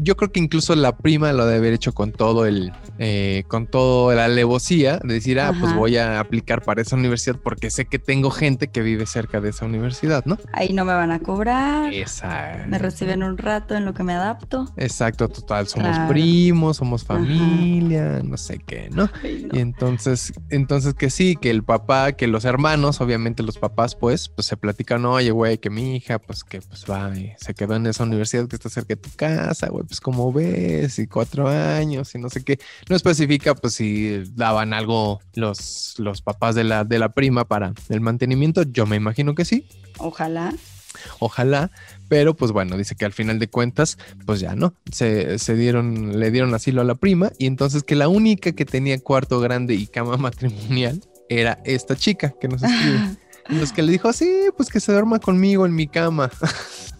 Yo creo que incluso la prima lo debe haber hecho con todo el, eh, con toda la alevosía de decir, ah, pues voy a aplicar para esa universidad porque sé que tengo gente que vive cerca de esa universidad, ¿no? Ahí no me van a cobrar. Esa. Me reciben un rato en lo que me adapto. Exacto, total, somos Claro. primos, somos Ajá. familia, no sé qué, ¿no? Ay, no. Y entonces, entonces que sí, que el papá, que los hermanos, obviamente los papás, pues, pues se platican, oye, güey, que mi hija, pues que pues va y se quedó en esa universidad que está cerca de tu casa, güey, pues como ves, y cuatro años, y no sé qué. No especifica, pues, si daban algo los, los papás de la, de la prima para el mantenimiento. Yo me imagino que sí. Ojalá. Ojalá, pero pues bueno, dice que al final de cuentas, pues ya no, se, se dieron, le dieron asilo a la prima y entonces que la única que tenía cuarto grande y cama matrimonial era esta chica que nos escribe. Entonces que le dijo, sí, pues que se duerma conmigo en mi cama,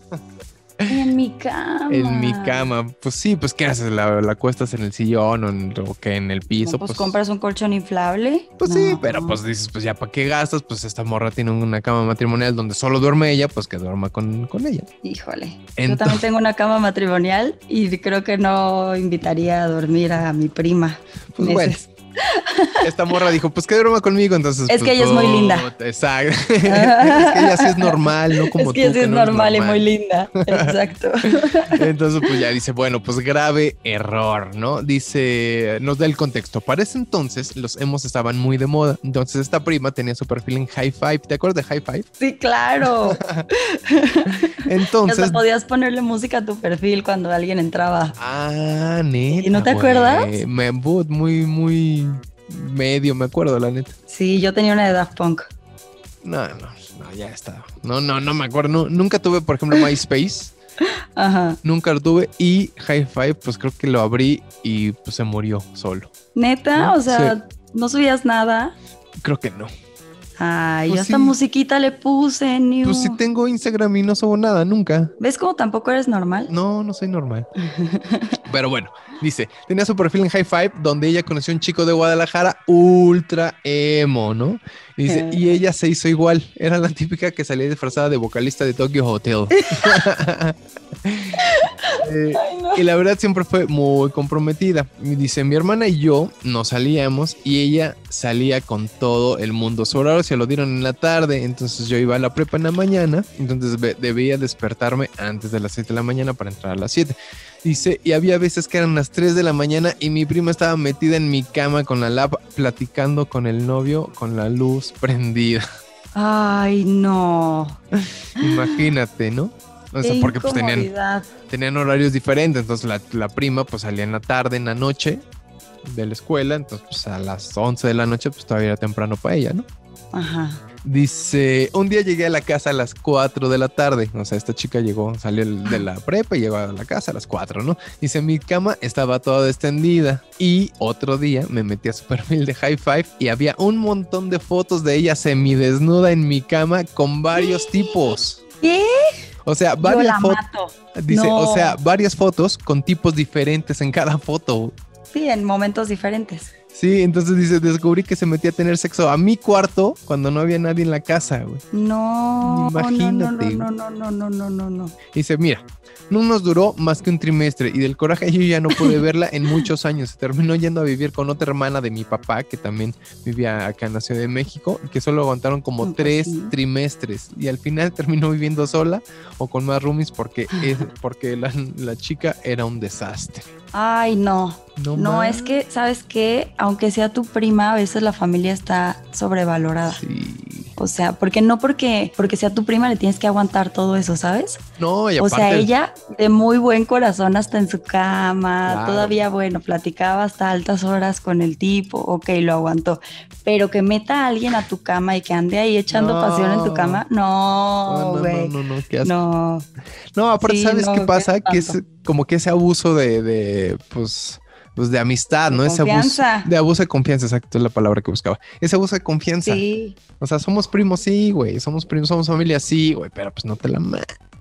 En mi cama. en mi cama. Pues sí, pues ¿qué haces? ¿La, la acuestas en el sillón o, en, o que en el No, piso? pues, compras un colchón inflable. Pues sí, pero pues dices, pues ya para qué gastas, pues esta morra tiene una cama matrimonial donde solo duerme ella, pues que duerma con, con ella. Híjole. Yo también tengo una cama matrimonial y creo que no invitaría a dormir a mi prima. Pues bueno. esta morra dijo, pues que duerma conmigo, entonces. Es pues, que ella es muy linda. Exacto. es que ella sí es normal, no como es que tú. sí es no normal, y muy linda. Exacto. Entonces, pues ya dice, bueno, pues grave error, ¿no? Dice, nos da el contexto. Para ese entonces, los emos estaban muy de moda. Entonces, esta prima tenía su perfil en High Five. ¿Te acuerdas de High Five? Sí, claro. Entonces. Hasta podías ponerle música a tu perfil cuando alguien entraba. Ah, neta. ¿Y no te acuerdas? Me muy, muy medio, me acuerdo, la neta. Sí, yo tenía una de Daft Punk. No, no, no, ya está. No, no, no me acuerdo. No, nunca tuve, por ejemplo, MySpace. Ajá. Nunca lo tuve. Y High Five, pues creo que lo abrí y pues se murió solo. Neta, ¿No? o sea, no subías nada. Creo que no. Ay, Pues yo sí. musiquita le puse, New. Pues si tengo Instagram y no subo nada, nunca. ¿Ves cómo tampoco eres normal? No, no soy normal. Pero bueno, dice, tenía su perfil en High Five donde ella conoció a un chico de Guadalajara ultra emo, ¿no? Y dice, Eh. y ella se hizo igual. Era la típica que salía disfrazada de vocalista de Tokyo Hotel. Eh, Ay, no. y la verdad siempre fue muy comprometida. Y dice, mi hermana y yo nos salíamos y ella salía con todo el mundo. Su horario se lo dieron en la tarde, entonces yo iba a la prepa en la mañana, entonces debía despertarme antes de las 7 de la mañana para entrar a las 7. Dice, y había veces que eran las 3 de la mañana y mi prima estaba metida en mi cama con la lap platicando con el novio con la luz prendida. Ay, no. Imagínate, ¿no? O sea, porque pues tenían, tenían horarios diferentes, entonces la, la prima pues salía en la tarde, en la noche de la escuela, entonces pues a las 11 de la noche pues todavía era temprano para ella, ¿no? Ajá. Dice, un día llegué a la casa a las 4 de la tarde. O sea, esta chica llegó, salió de la prepa y llegó a la casa a las 4, ¿no? Dice, mi cama estaba toda extendida. Y otro día me metí a su perfil de High Five y había un montón de fotos de ella semidesnuda en mi cama con varios tipos. ¿Qué? O sea, varias fotos. Dice, No. o sea, varias fotos con tipos diferentes en cada foto. Sí, en momentos diferentes. Sí, entonces dice, descubrí que se metía a tener sexo a mi cuarto cuando no había nadie en la casa, güey. No, Imagínate. no, no, no, no, no, no, no, no. Dice, mira, no nos duró más que un trimestre y del coraje yo ya no pude verla en muchos años. Se terminó yendo a vivir con otra hermana de mi papá, que también vivía acá en la Ciudad de México, y que solo aguantaron como tres sí. trimestres. Y al final terminó viviendo sola o con más roomies porque, es- porque la, la chica era un desastre. Ay, no. No, es que, ¿sabes qué? Aunque sea tu prima, a veces la familia está sobrevalorada. Sí. O sea, porque no porque, porque sea tu prima le tienes que aguantar todo eso, ¿sabes? No, y O sea, aparte- ella de muy buen corazón hasta en su cama, Claro. todavía bueno, platicaba hasta altas horas con el tipo, ok, lo aguantó. Pero que meta a alguien a tu cama y que ande ahí echando No. pasión en tu cama, No, no, no, güey. no, no, no, qué. No, No, aparte, Sí, ¿sabes no, qué pasa? Que es como que ese abuso de, de, pues, pues de amistad, De ¿no? Ese abuso confianza. de abuso de confianza, exacto, es la palabra que buscaba. Ese abuso de confianza. sí. O sea, somos primos, sí, güey. Somos primos, somos familia, sí, güey. Pero pues no te la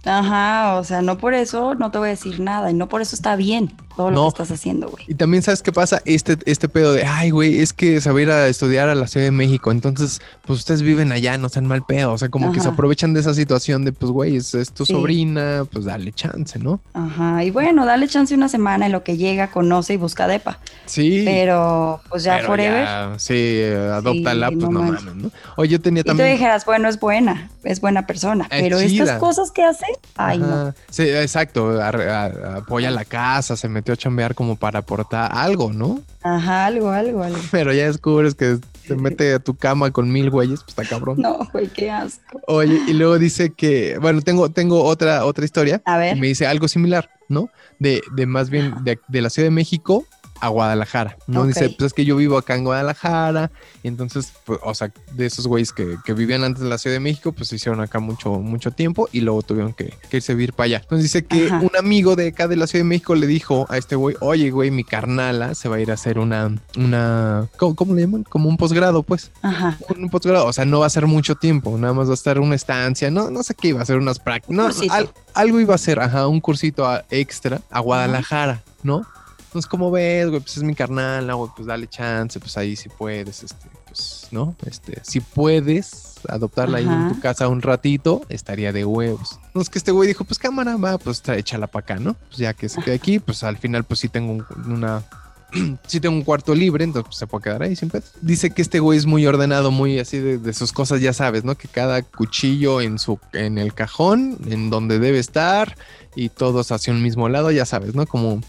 Ajá, o sea, no por eso no te voy a decir nada y no por eso está bien todo lo No. que estás haciendo, güey. Y también, ¿sabes qué pasa? Este, este pedo de, ay, güey, es que va a ir a estudiar a la Ciudad de México. Entonces, pues ustedes viven allá, no sean mal pedo. O sea, como que se aprovechan de esa situación de, pues, güey, es, es tu Sí. sobrina, pues dale chance, ¿no? Ajá, y bueno, dale chance una semana en lo que llega, conoce y busca depa. Sí. Pero pues ya pero forever. ya, sí, adóptala, Sí, pues no mames, ¿no? Oye, yo tenía Y tú también. dijeras, bueno, es buena, es buena persona, Es pero chida. estas cosas que hace, ay, no. Sí, exacto. a- a- apoya la casa, se metió a chambear como para aportar algo, ¿no? Ajá, algo, algo, algo. Pero ya descubres que se mete a tu cama con mil güeyes, pues está cabrón. No, güey, qué asco. Oye, y luego dice que, bueno, tengo, tengo otra, otra historia. A ver. Y me dice algo similar, ¿no? De, de más bien de, de la Ciudad de México a Guadalajara, ¿no? Dice, pues es que yo vivo acá en Guadalajara, y entonces, pues, o sea, de esos güeyes que, que vivían antes de la Ciudad de México, pues se hicieron acá mucho, mucho tiempo y luego tuvieron que, que irse a vivir para allá. Entonces dice que Ajá. un amigo de acá de la Ciudad de México le dijo a este güey, oye, güey, mi carnala se va a ir a hacer una, una, ¿cómo, cómo le llaman? Como un posgrado, pues Ajá. un posgrado, o sea, no va a ser mucho tiempo, nada más va a estar una estancia, no, no sé qué iba a ser unas prácticas, no, al- algo iba a ser, ajá, un cursito a- extra a Guadalajara, ¿no? Entonces, como ves, güey, pues es mi carnal, ¿no, güey, pues dale chance, pues ahí si puedes, este, pues, ¿no? Este, si puedes adoptarla ahí en tu casa un ratito, estaría de huevos. Entonces, que este güey dijo, pues cámara, va, pues échala para acá, ¿no? Pues ya que se quede aquí, pues al final, pues sí tengo un- una, sí tengo un cuarto libre, entonces pues, se puede quedar ahí sin pedos. Dice que este güey es muy ordenado, muy así de, de sus cosas, ya sabes, ¿no? Que cada cuchillo en su, en el cajón, en donde debe estar, y todos hacia un mismo lado, ya sabes, ¿no? Como,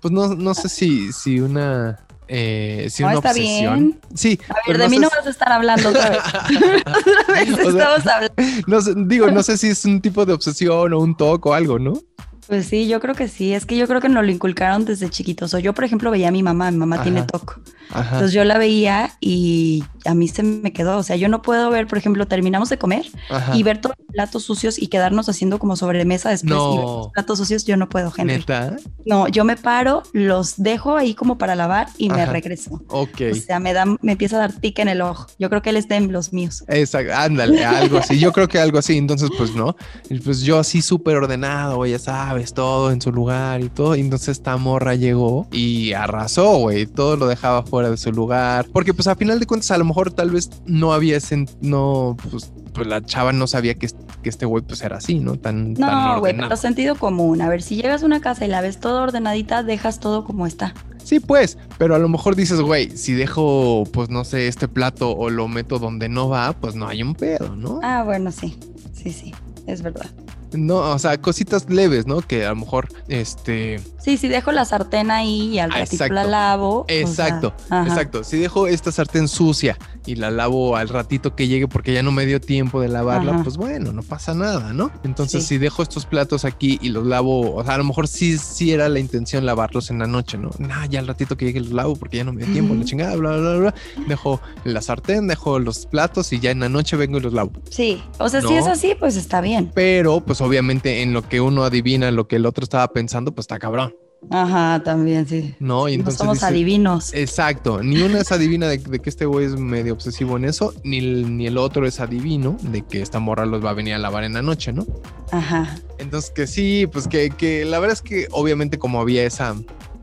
pues no, no sé si, si una, eh, si No, una está obsesión. bien. Sí. A ver, de mí sé no vas a estar hablando otra vez. Otra vez O sea- estamos hablando. no sé, digo, no sé si es un tipo de obsesión o un toque o algo, ¿no? Pues sí, yo creo que sí. Es que yo creo que nos lo inculcaron desde chiquitos. O yo, por ejemplo, veía a mi mamá. Mi mamá tiene. TOC. Ajá. Entonces yo la veía y a mí se me quedó. O sea, yo no puedo ver, por ejemplo, terminamos de comer Ajá. y ver todos los platos sucios y quedarnos haciendo como sobremesa después y ver No. los platos sucios. Yo no puedo, Henry. ¿Neta? No, yo me paro, los dejo ahí como para lavar y me regreso. Ok. O sea, me da, me empieza a dar tica en el ojo. Yo creo que él está en los míos. Exacto, ándale, algo así. Yo creo que algo así. Entonces, pues no. Pues yo así súper ordenado, ya sabes, todo en su lugar y todo. Y entonces esta morra llegó y arrasó, güey. Todo lo dejaba fuera de su lugar. Porque, pues a final de cuentas, a lo mejor tal vez no había ese. No, pues, pues la chava no sabía que, que este güey, pues era así, ¿no? Tan, No, güey, pero sentido común. A ver, si llegas a una casa y la ves toda ordenadita, dejas todo como está. Sí, pues, pero a lo mejor dices, güey, si dejo, pues no sé, este plato o lo meto donde no va, pues no hay un pedo, ¿no? Ah, bueno, sí. Sí, sí, es verdad. No, o sea, cositas leves, ¿no? Que a lo mejor, este... Sí, si dejo la sartén ahí y al Ah, ratito la exacto. lavo. o sea, Exacto, exacto. Si dejo esta sartén sucia y la lavo al ratito que llegue porque ya no me dio tiempo de lavarla, Ajá. pues bueno, no pasa nada, ¿no? Entonces, Sí. si dejo estos platos aquí y los lavo, o sea, a lo mejor sí, sí era la intención lavarlos en la noche, ¿no? Nah, ya al ratito que llegue los lavo porque ya no me dio tiempo, la chingada, bla, bla, bla. Dejo la sartén, dejo los platos y ya en la noche vengo y los lavo. Sí, o sea, si es así, pues está bien. Pero, pues obviamente en lo que uno adivina lo que el otro estaba pensando, pues está cabrón, Ajá, también, sí. ¿no? Y no entonces somos dices, adivinos. Exacto, ni una es adivina de, de que este güey es medio obsesivo en eso, ni el, ni el otro es adivino de que esta morra los va a venir a lavar en la noche, ¿no? Ajá. Entonces que sí, pues que, que la verdad es que obviamente como había esa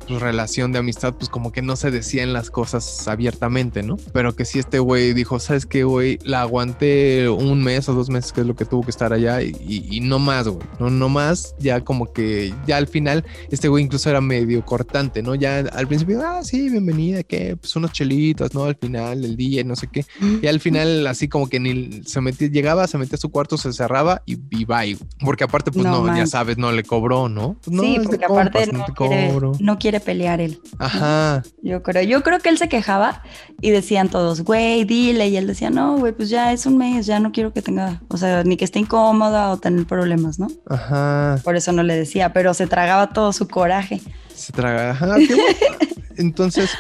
pues, relación de amistad, pues como que no se decían las cosas abiertamente, ¿no? Pero que sí este güey dijo, ¿sabes qué, güey? La aguanté un mes o dos meses, que es lo que tuvo que estar allá, y, y- y no más, güey, no, no más, ya como que ya al final este güey incluso era medio cortante, ¿no? Ya al principio, ah, sí, bienvenida, que pues unos chelitos, ¿no? Al final del día y no sé qué. Y al final, así como que ni se metía, llegaba, se metía a su cuarto, se cerraba y, y bye. Porque aparte, pues No no, ya sabes, no le cobró, ¿no? Pues, no, sí, porque aparte compas, no, te quiere, cobro. no quiere pelear él. Ajá. Yo creo, yo creo que él se quejaba y decían todos, güey, dile. Y él decía, no, güey, pues ya es un mes, ya no quiero que tenga, o sea, ni que esté incómoda o tener problemas, ¿no? Ajá. Por eso no le decía, pero se tragaba todo su coraje. Se traga. Ajá. qué bueno. entonces,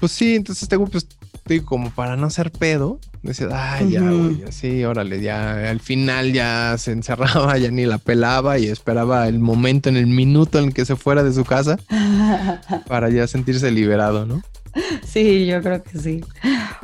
pues sí, entonces güey, pues digo, como para no ser pedo, decía, ay, ya, güey, así, órale, ya. Al final ya se encerraba, ya ni la pelaba y esperaba el momento, en el minuto en el que se fuera de su casa para ya sentirse liberado, ¿no? sí, yo creo que sí.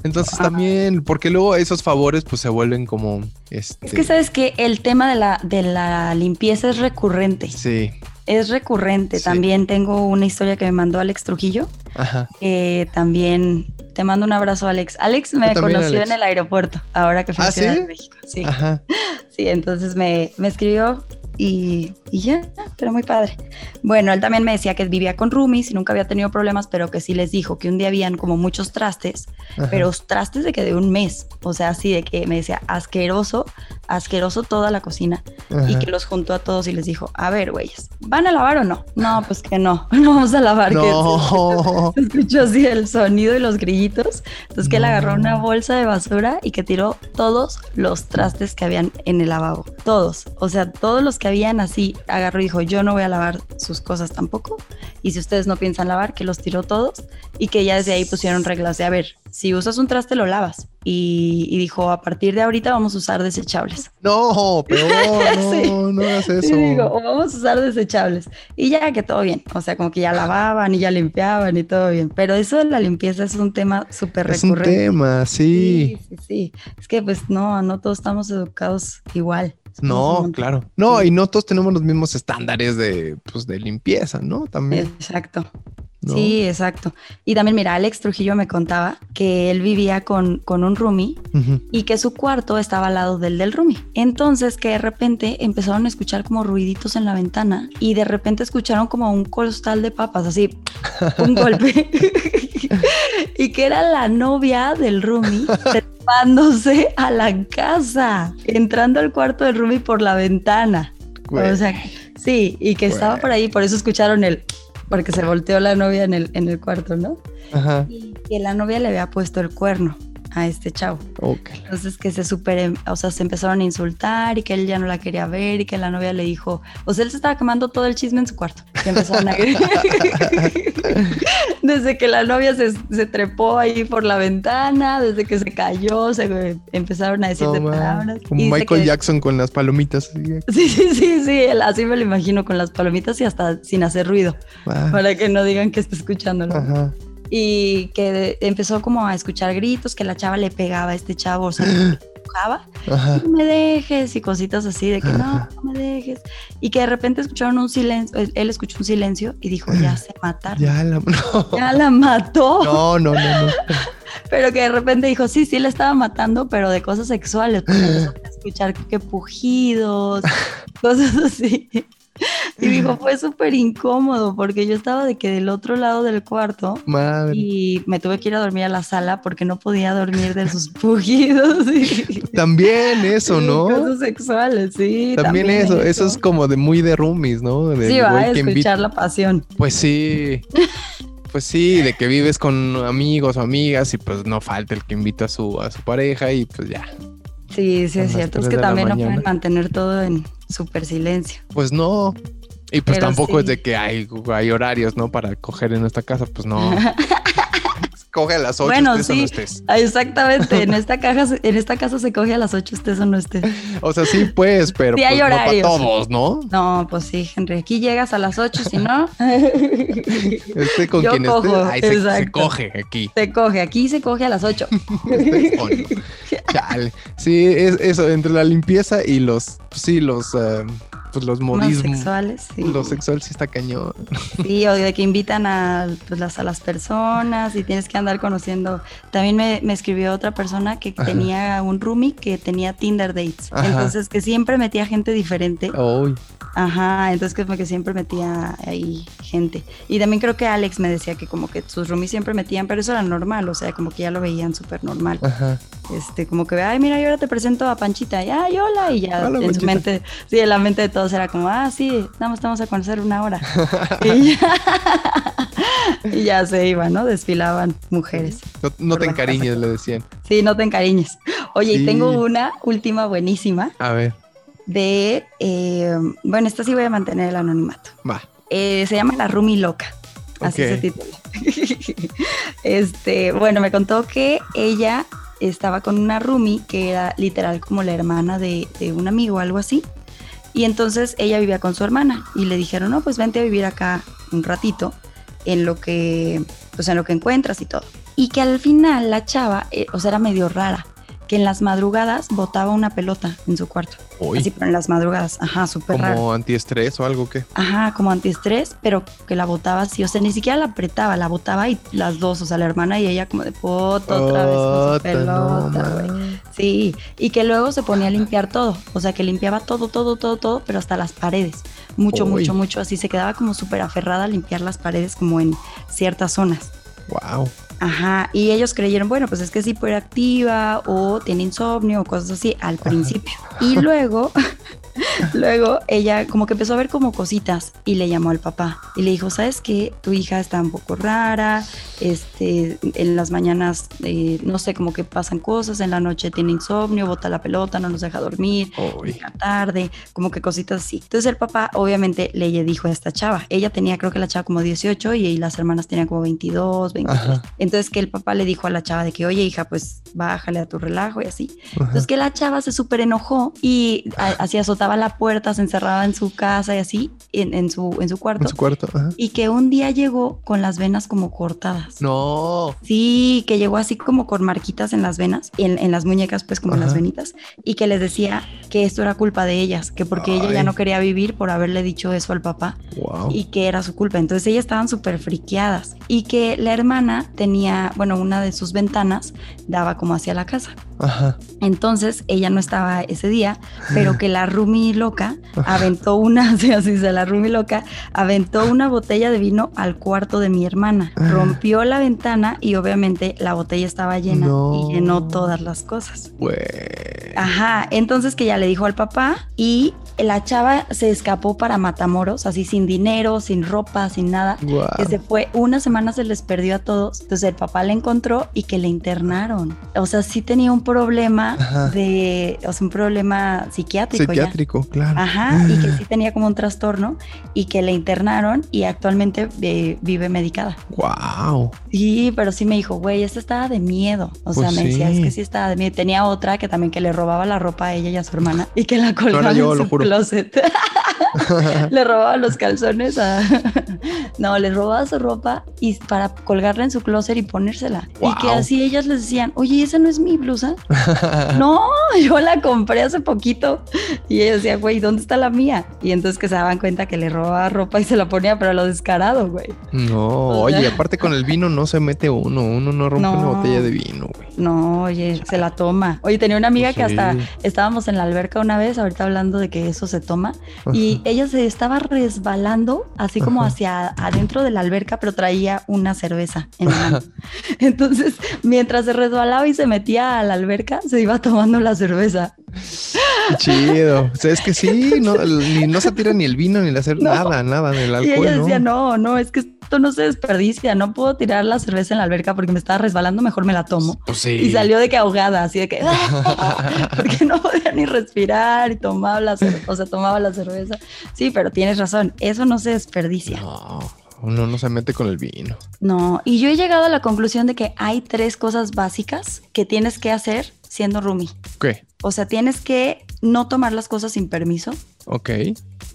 Entonces también, porque luego esos favores pues se vuelven como este. Es que sabes que el tema de la, de la limpieza es recurrente. Sí, Es recurrente. Sí. También tengo una historia que me mandó Alex Trujillo. ajá. que también te mando un abrazo, Alex. Alex me conoció Alex. en el aeropuerto, ahora que fui ¿Ah, a Ciudad sí? de México. Sí, Ajá. sí, entonces me, me escribió y, y ya, pero muy padre. Bueno, él también me decía que vivía con roomies y nunca había tenido problemas, pero que sí les dijo que un día habían como muchos trastes, ajá. pero trastes de que de un mes, o sea, así de que me decía asqueroso, asqueroso toda la cocina y que los juntó a todos y les dijo, a ver, güeyes, ¿van a lavar o no? No, pues que no, no vamos a lavar. que No. se escuchó así el sonido y los grillitos. Entonces que él No. agarró una bolsa de basura y que tiró todos los trastes que habían en el lavabo. Todos. O sea, todos los que habían así, agarró y dijo, yo no voy a lavar sus cosas tampoco. Y si ustedes no piensan lavar, que los tiró todos. Y que ya desde ahí pusieron reglas de, a ver, si usas un traste, lo lavas. Y, y dijo, a partir de ahorita vamos a usar desechables. No, peor, no, Sí. no hagas eso. Sí, digo, o vamos a usar desechables. Y ya que todo bien. O sea, como que ya lavaban y ya limpiaban y todo bien. Pero eso de la limpieza es un tema súper es un recurrente. tema, sí. sí, sí, sí. Es que pues no, no todos estamos educados igual. No, claro. No, y no todos tenemos los mismos estándares de, pues, de limpieza, ¿no? También. Exacto. ¿No? Sí, exacto. Y también, mira, Alex Trujillo me contaba que él vivía con, con un roomie y que su cuarto estaba al lado del del roomie. Entonces que de repente empezaron a escuchar como ruiditos en la ventana y de repente escucharon como un costal de papas, así un golpe. y que era la novia del roomie trepándose a la casa, entrando al cuarto del roomie por la ventana. O sea, sí, y que estaba por ahí, por eso escucharon el porque se volteó la novia en el, en el cuarto, ¿no? Ajá. Y que la novia le había puesto el cuerno a este chavo. Ok. Entonces que se super, o sea, se empezaron a insultar y que él ya no la quería ver y que la novia le dijo, o sea, él se estaba quemando todo el chisme en su cuarto. Y empezaron a Desde que la novia se, se trepó ahí por la ventana, desde que se cayó, se empezaron a decir de palabras. Como Michael que- Jackson con las palomitas. Sí, sí, sí, sí, él así me lo imagino con las palomitas y hasta sin hacer ruido, ah, para que no digan que está escuchándolo. Ajá. Y que empezó como a escuchar gritos, que la chava le pegaba a este chavo, o sea, que le empujaba, no me dejes y cositas así de que no, no me dejes. Y que de repente escucharon un silencio, él, él escuchó un silencio y dijo, ya se mataron. Ya la. No. Ya la mató, No, no, no, no. pero que de repente dijo, sí, sí, la estaba matando, pero de cosas sexuales, empezó a escuchar que pujidos, cosas así. Y dijo, fue súper incómodo porque yo estaba de que del otro lado del cuarto Madre. y me tuve que ir a dormir a la sala porque no podía dormir de sus pujidos. y- También eso, ¿no? Cosas sexuales, sí. También, eso, eso es como de muy de roomies, ¿no? De Sí, va a escuchar la pasión. Pues sí. Pues sí, de que vives con amigos o amigas y pues no falta el que invita a su, a su pareja y pues ya. Sí, sí, es cierto. Es que también no pueden mantener todo en súper silencio. Pues no. Y pues Pero tampoco es de que hay, hay horarios, ¿no? Para coger en nuestra casa, pues no. Coge a las 8 Bueno, estés o no sí. estés. Ah, Exactamente, en esta caja, en esta casa se coge a las 8, estés o no estés. O sea, sí, pues, pero Sí pues hay no para horarios. todos, ¿no? No, pues sí, Henry, aquí llegas a las 8, si no, Esté con Yo quien cojo, ahí se, se coge aquí. se coge, aquí se coge a las 8. Estés o no. Chale. Sí, es eso, entre la limpieza y los, sí, los, eh, pues los modismos. sexuales, sí. Lo sexual sí está cañón. Sí, o de que invitan a, pues, las, a las personas y tienes que andar conociendo. También me, me escribió otra persona que Ajá. tenía un roomie que tenía Tinder dates. Ajá. Entonces, que siempre metía gente diferente. Uy, Ajá, entonces como que siempre metía ahí gente. Y también creo que Alex me decía que como que sus roomies siempre metían, pero eso era normal, o sea, como que ya lo veían súper normal. ajá. Este, como que, ay, mira, yo ahora te presento a Panchita, y ay, hola, y ya Hola, en su mente, sí, en la mente de todos era como, ah, sí, te vamos a conocer una hora. y, ya, y ya se iban, ¿no? Desfilaban mujeres. No, te encariñes, le decían. Sí, no te encariñes. Oye, Sí. y tengo una última buenísima A ver, de, eh, bueno, esta sí voy a mantener el anonimato. va. Eh, se llama La Rumi Loca. Así Ok. se titula. este, bueno, me contó que ella estaba con una Rumi que era literal como la hermana de, de un amigo algo así. Y entonces ella vivía con su hermana y le dijeron, no, pues vente a vivir acá un ratito en lo que, pues en lo que encuentras y todo. Y que al final la chava, eh, o sea, era medio rara, que en las madrugadas botaba una pelota en su cuarto. Así, pero en las madrugadas, ajá, súper raro. como antiestrés o algo que. Ajá, como antiestrés, pero que la botaba así, o sea, ni siquiera la apretaba, la botaba y las dos, o sea, la hermana y ella como de puto otra vez con su Ota, no, pelota, güey. man. Sí, y que luego se ponía a limpiar todo, o sea, que limpiaba todo, todo, todo, todo, pero hasta las paredes, mucho, mucho, mucho, así se quedaba como súper aferrada a limpiar las paredes como en ciertas zonas. Wow. Ajá, y ellos creyeron, bueno, pues es que es hiperactiva o tiene insomnio o cosas así al principio. Y luego, luego ella como que empezó a ver como cositas y le llamó al papá y le dijo, ¿sabes qué? Tu hija está un poco rara, este, en las mañanas, eh, no sé, como que pasan cosas, en la noche tiene insomnio, bota la pelota, no nos deja dormir, llega tarde, como que cositas así. Entonces el papá obviamente le dijo a esta chava, ella tenía creo que la chava como 18 y, y las hermanas tenían como 22, 23. Ajá. Entonces que el papá le dijo a la chava de que, oye hija, pues bájale a tu relajo y así. Entonces que la chava se súper enojó y así azotaba la puerta, se encerraba en su casa y así, en, en su, en su cuarto. En su cuarto. Ajá. Y que un día llegó con las venas como cortadas. No. Sí, que llegó así como con marquitas en las venas, en, en las muñecas, pues como en las venitas, y que les decía que esto era culpa de ellas, que porque ella ya Ay. no quería vivir por haberle dicho eso al papá Wow. y que era su culpa. Entonces ellas estaban súper friqueadas y que la hermana tenía, bueno, una de sus ventanas daba como hacia la casa. Ajá. Entonces ella no estaba ese día, pero que la Rumi loca aventó una, así, así se la Rumi loca, aventó una botella de vino al cuarto de mi hermana, rompió la ventana y obviamente la botella estaba llena No. y llenó todas las cosas. Ajá, entonces que ya le dijo al papá y la chava se escapó para Matamoros, así sin dinero, sin ropa, sin nada. Guau. Que se fue, una semana se les perdió a todos, entonces el papá la encontró y que le internaron. O sea, sí tenía un problema Ajá. de, o sea, un problema psiquiátrico, ya. Psiquiátrico, claro. Ajá, y que sí tenía como un trastorno y que le internaron y actualmente eh, vive medicada. Wow. Sí, pero sí me dijo, güey, esta estaba de miedo. O sea, Pues me decía, es que sí estaba de miedo. Tenía otra que también que le robaba la ropa a ella y a su hermana y que la colgaba yo, en lo juro. Closet. le robaba los calzones a... no, le robaba su ropa y para colgarla en su closet y ponérsela. Y que así ellas les decían, oye, ¿esa no es mi blusa? no, yo la compré hace poquito. Y ella decía, güey, ¿dónde está la mía? Y entonces que se daban cuenta que le robaba ropa y se la ponía, pero a lo descarado, güey. No, O sea- oye, aparte con el vino no se mete uno, uno no rompe una botella de vino, güey. No, oye, se la toma. Oye, tenía una amiga Pues que hasta estábamos en la alberca una vez, ahorita hablando de que eso se toma, y ella se estaba resbalando así como Ajá. hacia adentro de la alberca, pero traía una cerveza en la mano. Entonces, mientras se resbalaba y se metía a la alberca, se iba tomando la cerveza. Chido. O sea, es que sí, no, ni, no se tira ni el vino, ni hacer No. nada, nada, ni el y alcohol, ella decía, ¿no? no, no, es que no se desperdicia, no puedo tirar la cerveza en la alberca porque me estaba resbalando, mejor me la tomo. Pues sí. Y salió de que ahogada, así de que, porque no podía ni respirar y tomaba la, cer- o sea, tomaba la cerveza. Sí, pero tienes razón, eso no se desperdicia. No, uno no se mete con el vino. No, y yo he llegado a la conclusión de que hay tres cosas básicas que tienes que hacer siendo roomie. ¿Qué? O sea, tienes que no tomar las cosas sin permiso. Ok.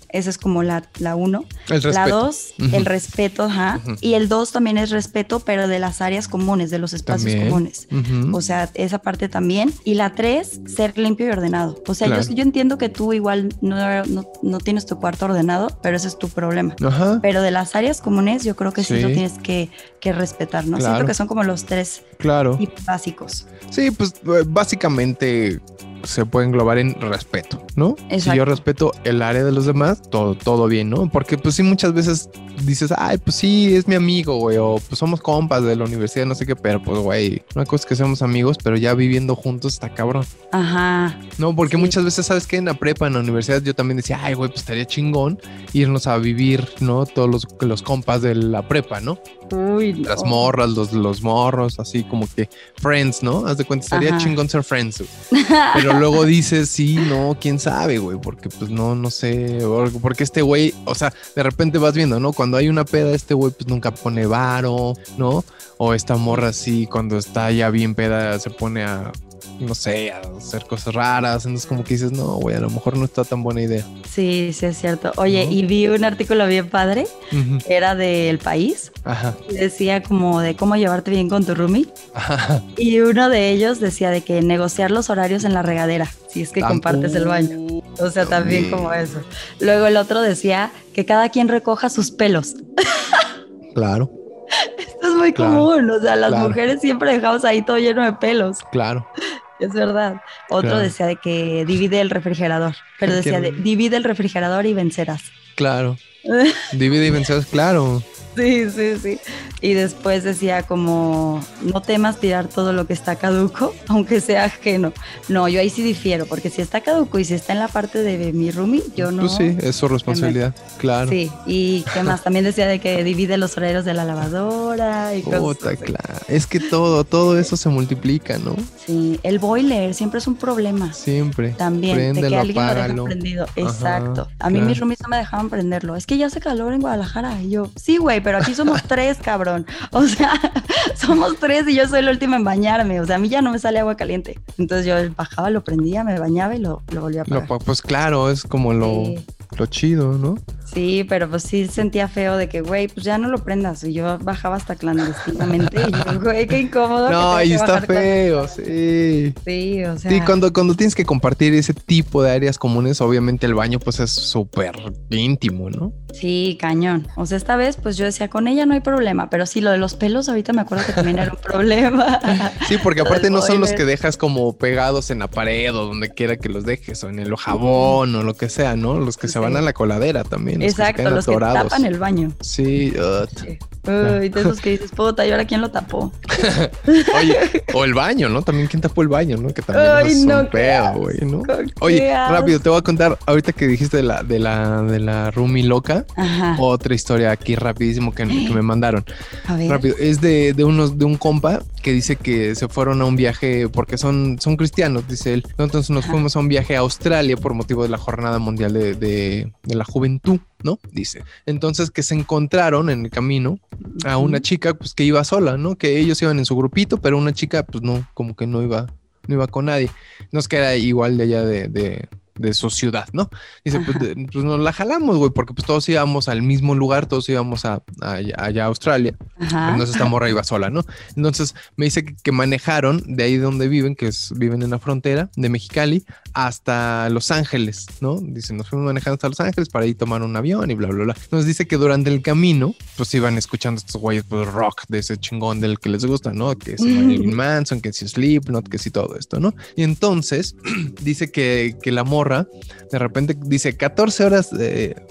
Esa es como la, la uno. El respeto. La dos, el respeto, ajá. Y el dos también es respeto, pero de las áreas comunes, de los espacios También. comunes. O sea, esa parte también. Y la tres, ser limpio y ordenado. O sea, Claro. yo, yo entiendo que tú igual no, no, no tienes tu cuarto ordenado, pero ese es tu problema. Ajá. Pero de las áreas comunes, yo creo que sí, Sí. lo tienes que, que respetar, ¿no? Claro. Siento que son como los tres Claro. básicos. Sí, pues eh, básicamente se puede englobar en respeto, ¿no? Si yo respeto el área de los demás, todo, todo bien, ¿no? Porque pues sí, muchas veces dices, ay, pues sí, es mi amigo, güey, o pues somos compas de la universidad, no sé qué, pero pues, güey, una cosa es que seamos amigos, pero ya viviendo juntos está cabrón. Ajá. No, porque Sí. muchas veces, ¿sabes qué? En la prepa, en la universidad, yo también decía, ay, güey, pues estaría chingón irnos a vivir, ¿no? Todos los, los compas de la prepa, ¿no? Uy, no. Las morras, los, los morros, así como que friends, ¿no? Haz de cuenta, estaría Ajá. chingón ser friends. güey. Pero luego dices, sí, no, quién sabe, güey, porque pues no, no sé, porque este güey, o sea, de repente vas viendo, ¿no? Cuando hay una peda, este güey pues nunca pone varo, ¿no? O esta morra así, cuando está ya bien peda, se pone a, no sé, a hacer cosas raras. Entonces como que dices, no, güey, a lo mejor no está tan buena idea. Sí, sí es cierto. Oye, ¿No? y vi un artículo bien padre, Ujú. era del país, Ajá, y decía como de cómo llevarte bien con tu roomie. ajá. Y uno de ellos decía de que negociar los horarios en la regadera, si es que compartes el baño. O sea, también También. como eso. Luego el otro decía que cada quien recoja sus pelos. Claro, Esto es muy Claro, común. O sea, las claro. mujeres siempre dejamos ahí todo lleno de pelos. claro. Es verdad. Otro Claro. decía de que divide el refrigerador. Pero decía de divide el refrigerador y vencerás. Claro. Divide y vencerás, claro. Sí, sí, sí. Y después decía como, no temas tirar todo lo que está caduco, aunque sea ajeno. No, yo ahí sí difiero, porque si está caduco y si está en la parte de mi roomie, yo no. Pues sí, es su responsabilidad, claro. Sí, y qué más, también decía de que divide los horarios de la lavadora y cosas así. claro. Es que todo, todo eso se multiplica, ¿no? Sí, el boiler siempre es un problema. Siempre. También, de que Préndelo, alguien lo deja apágalo. prendido. Ajá, Exacto. A mí claro. mis roomies no me dejaban prenderlo. Es que ya hace calor en Guadalajara. Y yo, sí, güey, pero aquí somos tres, cabrón. O sea, somos tres y yo soy la última en bañarme. O sea, a mí ya no me sale agua caliente. Entonces yo bajaba, lo prendía, me bañaba y lo, lo volvía a Lo- apagar. pues claro, es como lo, Sí. lo chido, ¿no? Sí, pero pues sí sentía feo de que, güey, pues ya no lo prendas. Y yo bajaba hasta clandestinamente. y yo, güey, qué incómodo. No, y que está feo, sí. Sí, o sea. Sí, cuando, cuando tienes que compartir ese tipo de áreas comunes, obviamente el baño pues es súper íntimo, ¿no? Sí, cañón. O sea, esta vez, pues yo decía, con ella no hay problema, pero sí, lo de los pelos, ahorita me acuerdo que también era un problema. Sí, porque aparte no son los que dejas como pegados en la pared o donde quiera que los dejes, o en el jabón o lo que sea, ¿no? Los que se van a la coladera también. los que se Exacto, los que tapan el baño. Sí. Sí. Uy, de esos que dices, puta, ¿y ahora quién lo tapó? Oye, o el baño, ¿no? También quién tapó el baño, ¿no? Que también Ay, es no, un pedo, güey, ¿no? Oye, rápido, te voy a contar, ahorita que dijiste de la, de la, de la roomie loca, Ajá. otra historia aquí rapidísimo que, que me mandaron. A ver. Rápido, es de, de unos, de un compa que dice que se fueron a un viaje porque son, son cristianos, dice él. Entonces nos fuimos a un viaje a Australia por motivo de la Jornada Mundial de, de- de la Juventud, ¿no? Dice. Entonces que se encontraron en el camino a una chica pues que iba sola, ¿no? Que ellos iban en su grupito, pero una chica pues no, como que no iba, no iba con nadie. Nos queda igual de allá de, de, de su ciudad, ¿no? Dice, pues, Ajá. de- pues nos la jalamos, güey, porque pues todos íbamos al mismo lugar, todos íbamos a, a- allá a Australia. Entonces esta morra iba sola, ¿no? Entonces me dice que, manejaron de ahí donde viven, que es, viven en la frontera de Mexicali, hasta Los Ángeles, ¿no? Dice, nos fuimos manejando hasta Los Ángeles para ir tomar un avión y bla, bla, bla. Entonces dice que durante el camino, pues iban escuchando estos güeyes, pues rock de ese chingón del que les gusta, ¿no? Que es Marilyn Manson, que si Slipknot, que si todo esto, ¿no? Y entonces dice que, que la morra, de repente dice 14 horas,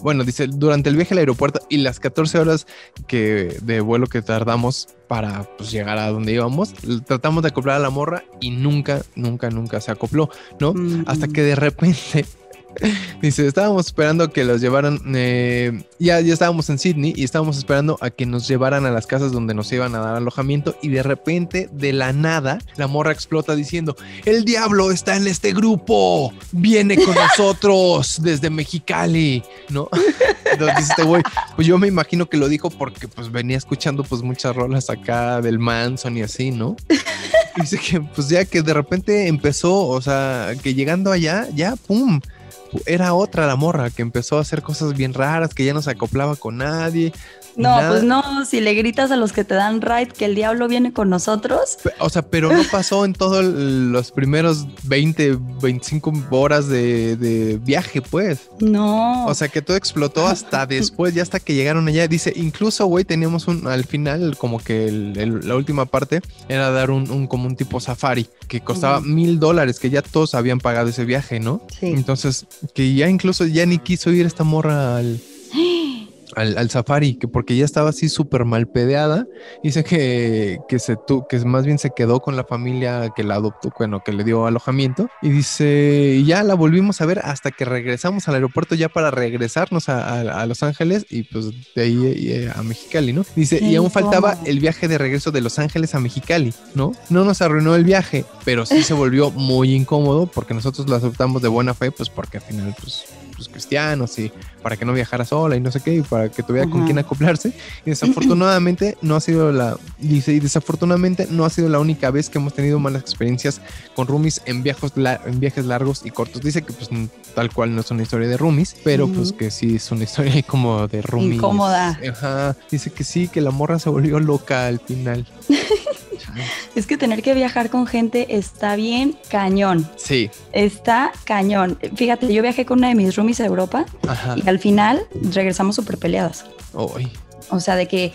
bueno, dice durante el viaje al aeropuerto y las 14 horas que de vuelo que tardamos para pues, llegar a donde íbamos, tratamos de acoplar a la morra y nunca, nunca, nunca se acopló, ¿no? Hasta que de repente Dice, estábamos esperando que los llevaran, eh, ya, ya estábamos en Sydney y estábamos esperando a que nos llevaran a las casas donde nos iban a dar alojamiento y de repente, de la nada, la morra explota diciendo, el diablo está en este grupo, viene con nosotros desde Mexicali, ¿no? Entonces dice este güey, pues yo me imagino que lo dijo porque pues venía escuchando pues muchas rolas acá del Manson y así, ¿no? Dice que pues ya que de repente empezó, o sea, que llegando allá, ya, ¡pum! Era otra la morra que empezó a hacer cosas bien raras, que ya no se acoplaba con nadie. No, pues no, si le gritas a los que te dan ride que el diablo viene con nosotros. O sea, pero no pasó en todos los primeros 20, 25 horas de, viaje, pues. No. O sea, que todo explotó hasta después, ya hasta que llegaron allá. Dice, incluso, güey, teníamos un, al final, como que la última parte era dar un, como un tipo safari que costaba mil dólares, que ya todos habían pagado ese viaje, ¿no? Sí. Entonces, que ya incluso ya ni quiso ir esta morra al, al, safari, que porque ya estaba así súper mal pedeada. Dice que, que, se tu, que más bien se quedó con la familia que la adoptó, bueno, que le dio alojamiento. Y dice, ya la volvimos a ver hasta que regresamos al aeropuerto ya para regresarnos a, Los Ángeles y pues de ahí eh, a Mexicali, ¿no? Dice, y aún faltaba el viaje de regreso de Los Ángeles a Mexicali, ¿no? No nos arruinó el viaje, pero sí se volvió muy incómodo porque nosotros lo aceptamos de buena fe, pues porque al final, pues pues, cristianos y para que no viajara sola y no sé qué, y para que tuviera con quién acoplarse. Y desafortunadamente no ha sido la, dice, y desafortunadamente no ha sido la única vez que hemos tenido malas experiencias con roomies en viajes, en viajes largos y cortos. Dice que pues tal cual no es una historia de roomies, pero pues que sí es una historia como de roomies. Incómoda. Ajá. Dice que sí, que la morra se volvió loca al final. Es que tener que viajar con gente está bien cañón. Sí. Está cañón. Fíjate, yo viajé con una de mis roomies a Europa y al final regresamos súper peleadas. O sea, de que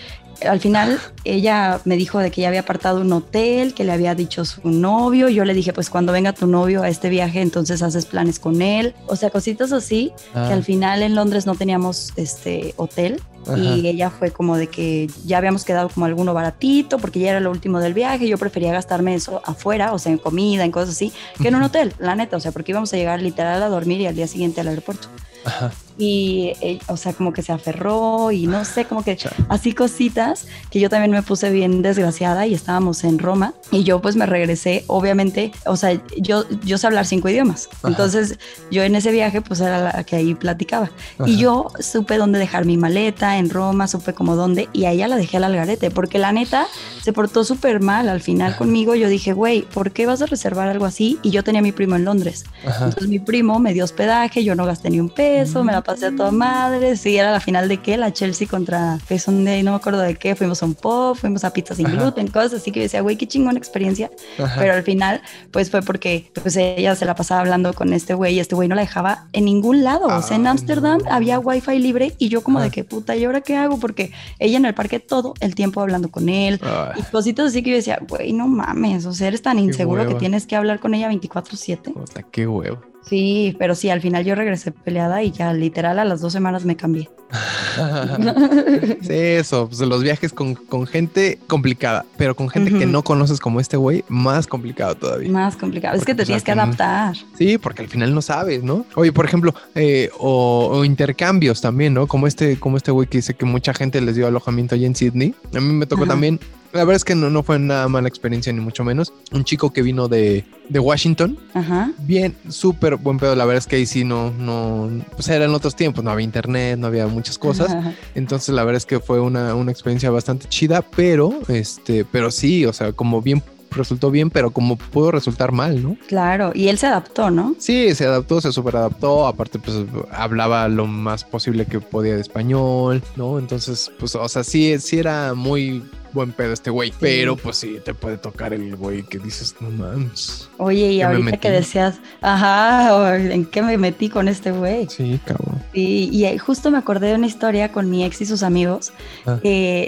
al final ella me dijo de que ya había apartado un hotel, que le había dicho su novio. Yo le dije, pues cuando venga tu novio a este viaje, entonces haces planes con él. O sea, cositas así, que ah. al final en Londres no teníamos este hotel. Y ella fue como de que ya habíamos quedado como alguno baratito, porque ya era lo último del viaje. Yo prefería gastarme eso afuera, o sea, en comida, en cosas así, que en un hotel, la neta. O sea, porque íbamos a llegar literal a dormir y al día siguiente al aeropuerto. Ajá y, eh, o sea, como que se aferró y no sé, como que así cositas que yo también me puse bien desgraciada y estábamos en Roma y yo pues me regresé, obviamente, o sea, yo, yo sé hablar cinco idiomas, entonces yo en ese viaje pues era la que ahí platicaba y yo supe dónde dejar mi maleta en Roma, supe como dónde y a ella la dejé al algarete porque la neta se portó súper mal al final conmigo, yo dije, güey, ¿por qué vas a reservar algo así? Y yo tenía a mi primo en Londres, entonces mi primo me dio hospedaje, yo no gasté ni un peso, me la pasé a toda madre. Sí, era la final de qué? La Chelsea contra un de no me acuerdo de qué. Fuimos a un pop, fuimos a pizza sin gluten, cosas así que yo decía, güey, qué chingona experiencia. Pero al final, pues fue porque pues ella se la pasaba hablando con este güey y este güey no la dejaba en ningún lado. o sea, en Ámsterdam había wifi libre y yo como de qué puta, ¿y ahora qué hago? Porque ella en el parque todo el tiempo hablando con él y cositas así que yo decía, güey, no mames, o sea, eres tan inseguro que tienes que hablar con ella 24/7. Qué huevo. Sí, pero sí, al final yo regresé peleada y ya literal a las dos semanas me cambié. sí, eso, pues los viajes con, gente complicada, pero con gente que no conoces como este güey, más complicado todavía. Más complicado, es que te pues, tienes que adaptar. Sí, porque al final no sabes, ¿no? Oye, por ejemplo, eh, o, intercambios también, ¿no? Como este, como este güey que dice que mucha gente les dio alojamiento allí en Sydney. A mí me tocó también la verdad es que no, no fue nada mala experiencia, ni mucho menos. Un chico que vino de, de Washington. Ajá. Bien, súper buen pedo. La verdad es que ahí sí no, no, pues eran otros tiempos, no había internet, no había muchas cosas. Entonces la verdad es que fue una, una experiencia bastante chida, pero, este, pero sí, o sea, como bien resultó bien, pero como pudo resultar mal, ¿no? Claro, y él se adaptó, ¿no? Sí, se adaptó, se super adaptó, aparte pues hablaba lo más posible que podía de español, ¿no? Entonces, pues, o sea, sí, sí era muy buen pedo este güey. Pero pues sí, te puede tocar el güey que dices, no mames. Oye, y ¿Qué me ahorita que decías, ajá, ¿en qué me metí con este güey? Sí, cabrón. Sí, y justo me acordé de una historia con mi ex y sus amigos. Ah.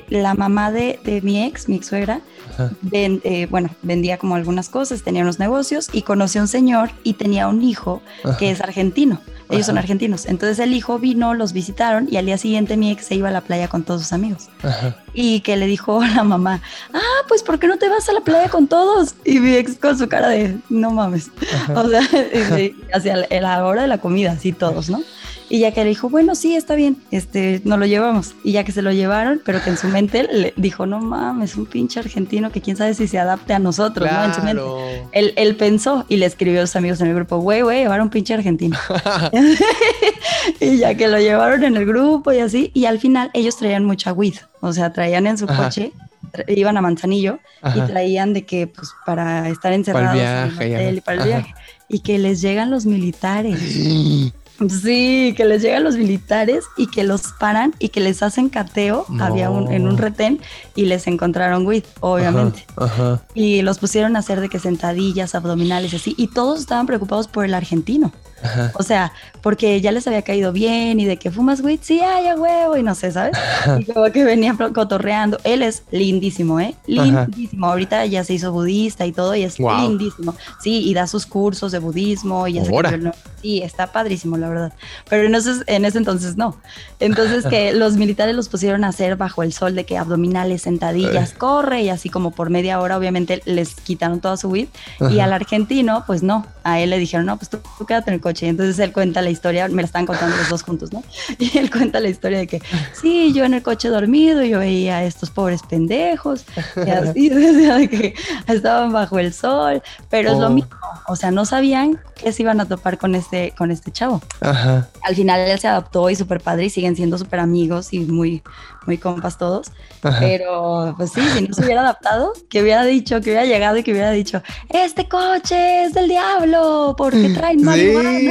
la mamá de, de mi ex, mi ex suegra, ven- eh, bueno, vendía como algunas cosas, tenía unos negocios y conoció a un señor y tenía un hijo que es argentino. Ellos son argentinos. Entonces el hijo vino, los visitaron y al día siguiente mi ex se iba a la playa con todos sus amigos. Ajá. Y que le dijo a la mamá, ah, pues ¿por qué no te vas a la playa con todos? Y mi ex con su cara de, no mames. O sea, hacia la- la hora de la comida, así todos, ¿no? Y ya que le dijo, bueno, sí, está bien, este, nos lo llevamos. Y ya que se lo llevaron, pero que en su mente le dijo, no mames, un pinche argentino que quién sabe si se adapte a nosotros, ¿no? En su mente. Claro. Él, él pensó y le escribió a sus amigos en el grupo, güey, güey, llevar un pinche argentino. y ya que lo llevaron en el grupo y así, y al final ellos traían mucha weed, o sea, traían en su Ajá. coche, iban a Manzanillo y traían de que, pues, para estar encerrados en el viaje, ya. hotel y para el Ajá. viaje. Y que les llegan los militares. Sí, que les llegan los militares y que los paran y que les hacen cateo. No. Había un, en un retén y les encontraron weed, obviamente. Ajá. ajá. Y los pusieron a hacer de que sentadillas, abdominales así. Y todos estaban preocupados por el argentino. Ajá. O sea, porque ya les había caído bien y de que fumas weed, sí, ay, a huevo, y no sé, ¿sabes? Y como que venía pro- cotorreando. Él es lindísimo, ¿eh? Ajá. Lindísimo. Ahorita ya se hizo budista y todo, y es Guau. lindísimo. Sí, y da sus cursos de budismo y ya se Ahora. cambió nombre. Sí, está padrísimo, la verdad. Pero en ese, en ese entonces no. Entonces que los militares los pusieron a hacer bajo el sol de que abdominales, sentadillas, Eh. corre y así como por media hora, obviamente les quitaron toda su weed. Y Ajá. al argentino, pues no, a él le dijeron, no, pues tú, tú quédate en el coche. Entonces él cuenta la historia, me la estaban contando los dos juntos, ¿no? Y él cuenta la historia de que, sí, yo en el coche dormido, yo veía a estos pobres pendejos, y así, o sea, que estaban bajo el sol, pero es Oh. lo mismo, o sea, no sabían que se iban a topar con este, con este chavo. Ajá. Al final él se adaptó y súper padre y siguen siendo súper amigos y muy, muy compas todos. Ajá. Pero, pues sí, si no se hubiera adaptado, que hubiera dicho, que hubiera llegado y que hubiera dicho, este coche es del diablo porque traen marihuana. Sí,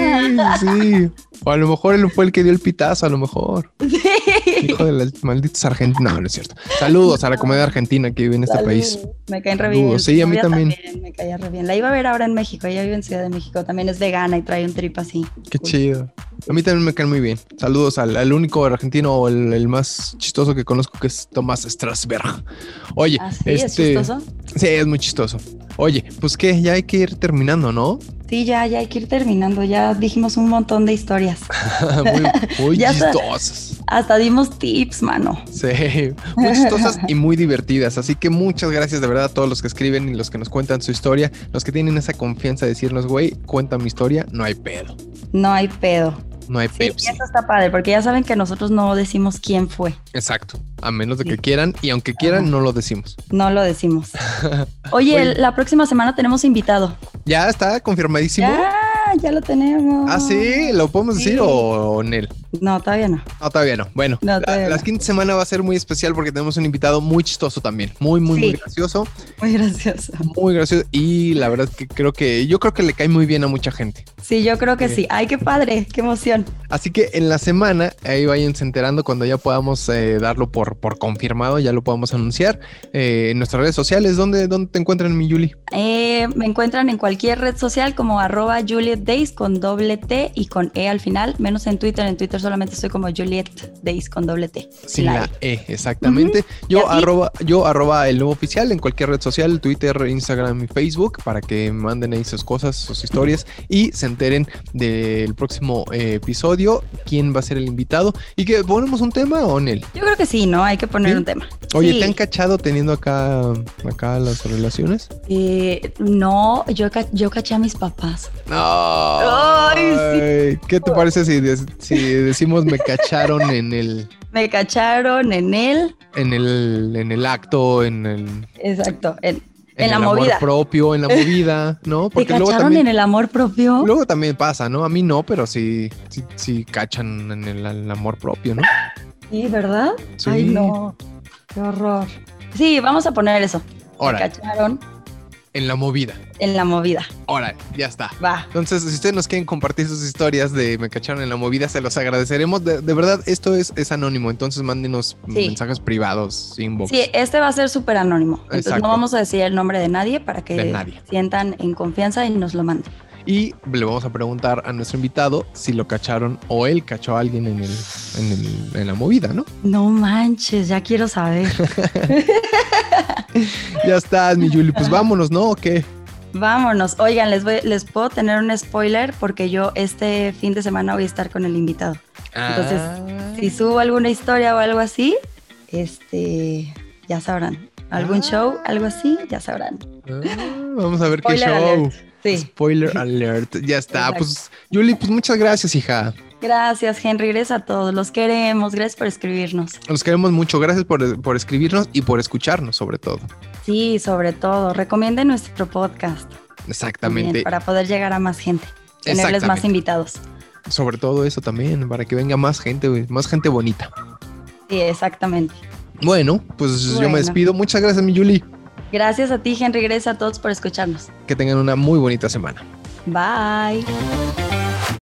sí. O a lo mejor él fue el que dio el pitazo, a lo mejor. Hijo de los malditos argentinos. No, no es cierto. Saludos a la comedia argentina que vive en este Salud. país. Me caen re bien. Sí, a mí también. Me caía re bien. La iba a ver ahora en México. Ella vive en Ciudad de México. También es vegana y trae un trip así. Qué Cool. chido. A mí también me caen muy bien. Saludos al, al único argentino o el, el más chistoso que conozco que es Tomás Strasberg. Oye, ¿Ah, sí? ¿Es este. chistoso? Sí, es muy chistoso. Oye, pues que ya hay que ir terminando, ¿no? Sí, ya, ya hay que ir terminando. Ya dijimos un montón de historias. muy muy chistosas. Hasta dimos tips, mano. Sí, muy chistosas y muy divertidas. Así que muchas gracias de verdad a todos los que escriben y los que nos cuentan su historia, los que tienen esa confianza de decirnos, güey, cuenta mi historia, no hay pedo, No hay pedo. No hay Sí, Pepsi. eso está padre, porque ya saben que nosotros no decimos quién fue. Exacto, a menos de Sí. que quieran y aunque quieran, no lo decimos. No lo decimos. Oye, la próxima semana tenemos invitado. Ya está confirmadísimo. Ya, ya lo tenemos. Ah, sí, ¿lo podemos Sí. decir o, o Nel? No, todavía no. No, todavía no. Bueno, No, la, todavía la no. quinta semana va a ser muy especial porque tenemos un invitado muy chistoso también. Muy, muy, muy gracioso. Muy gracioso. Muy gracioso. Y la verdad que creo que yo creo que le cae muy bien a mucha gente. Sí, yo creo que Sí. sí. Ay, qué padre, qué emoción. Así que en la semana, ahí váyanse enterando cuando ya podamos eh, darlo por, por confirmado, ya lo podamos anunciar eh, en nuestras redes sociales. ¿Dónde, dónde te encuentran, mi Yuli? Eh, me encuentran en cualquier red social como arroba Juliet Days con doble T y con E al final, menos en Twitter. En Twitter solamente estoy como Juliet Days con doble T. Sin La la E. E, exactamente. ¿Y Yo arroba, yo arroba el nuevo oficial en cualquier red social, Twitter, Instagram y Facebook, para que manden ahí sus cosas, sus historias y se enteren del próximo eh, episodio, quién va a ser el invitado y que ponemos un tema o en él. Yo creo que sí, ¿no? Hay que poner ¿Sí? un tema. Oye, Sí. ¿te han cachado teniendo acá, acá las relaciones? Eh, no, yo, yo caché a mis papás. Ay, ¿Qué te parece si, si decimos me cacharon en el, Me cacharon en él. en el, en el acto, en el, Exacto, en, en en la el amor movida. propio, en la movida, ¿no? ¿Te cacharon en el amor propio? Luego también pasa, ¿no? A mí no, pero sí, sí, sí cachan en el, el amor propio, ¿no? Sí, ¿verdad? Sí. Ay, no. Qué horror. Sí, vamos a poner eso. Me Ahora, cacharon en la movida. En la movida. Ahora, ya está. Va. Entonces, si ustedes nos quieren compartir sus historias de me cacharon en la movida, se los agradeceremos. De, de verdad, esto es, es anónimo, entonces mándenos Sí. mensajes privados, inbox. Sí, este va a ser súper anónimo. Entonces Exacto. no vamos a decir el nombre de nadie para que De nadie. sientan en confianza y nos lo manden. Y le vamos a preguntar a nuestro invitado si lo cacharon o él cachó a alguien en, el, en, el- en la movida, ¿no? No manches, ya quiero saber. Ya estás, mi Yuli. Pues vámonos, ¿no? ¿O qué? Vámonos. Oigan, les, voy, les puedo tener un spoiler porque yo este fin de semana voy a estar con el invitado. Entonces, Ah. Si subo alguna historia o algo así, este, ya sabrán. Algún Ah. show, algo así, ya sabrán. Ah, vamos a ver Spoiler qué show. alert. Sí. Spoiler alert. Ya está. Exacto. Pues, Yuli, pues muchas gracias, hija. Gracias, Henry. Gracias a todos. Los queremos. Gracias por escribirnos. Los queremos mucho. Gracias por, por escribirnos y por escucharnos, sobre todo. Sí, sobre todo. Recomienden nuestro podcast. Exactamente. para poder llegar a más gente. Tenerles más invitados. Sobre todo eso también, para que venga más gente, más gente bonita. Sí, exactamente. Bueno, pues yo me despido. Muchas gracias, mi Yuli. Gracias a ti, Henry. Gracias a todos por escucharnos. Que tengan una muy bonita semana. Bye.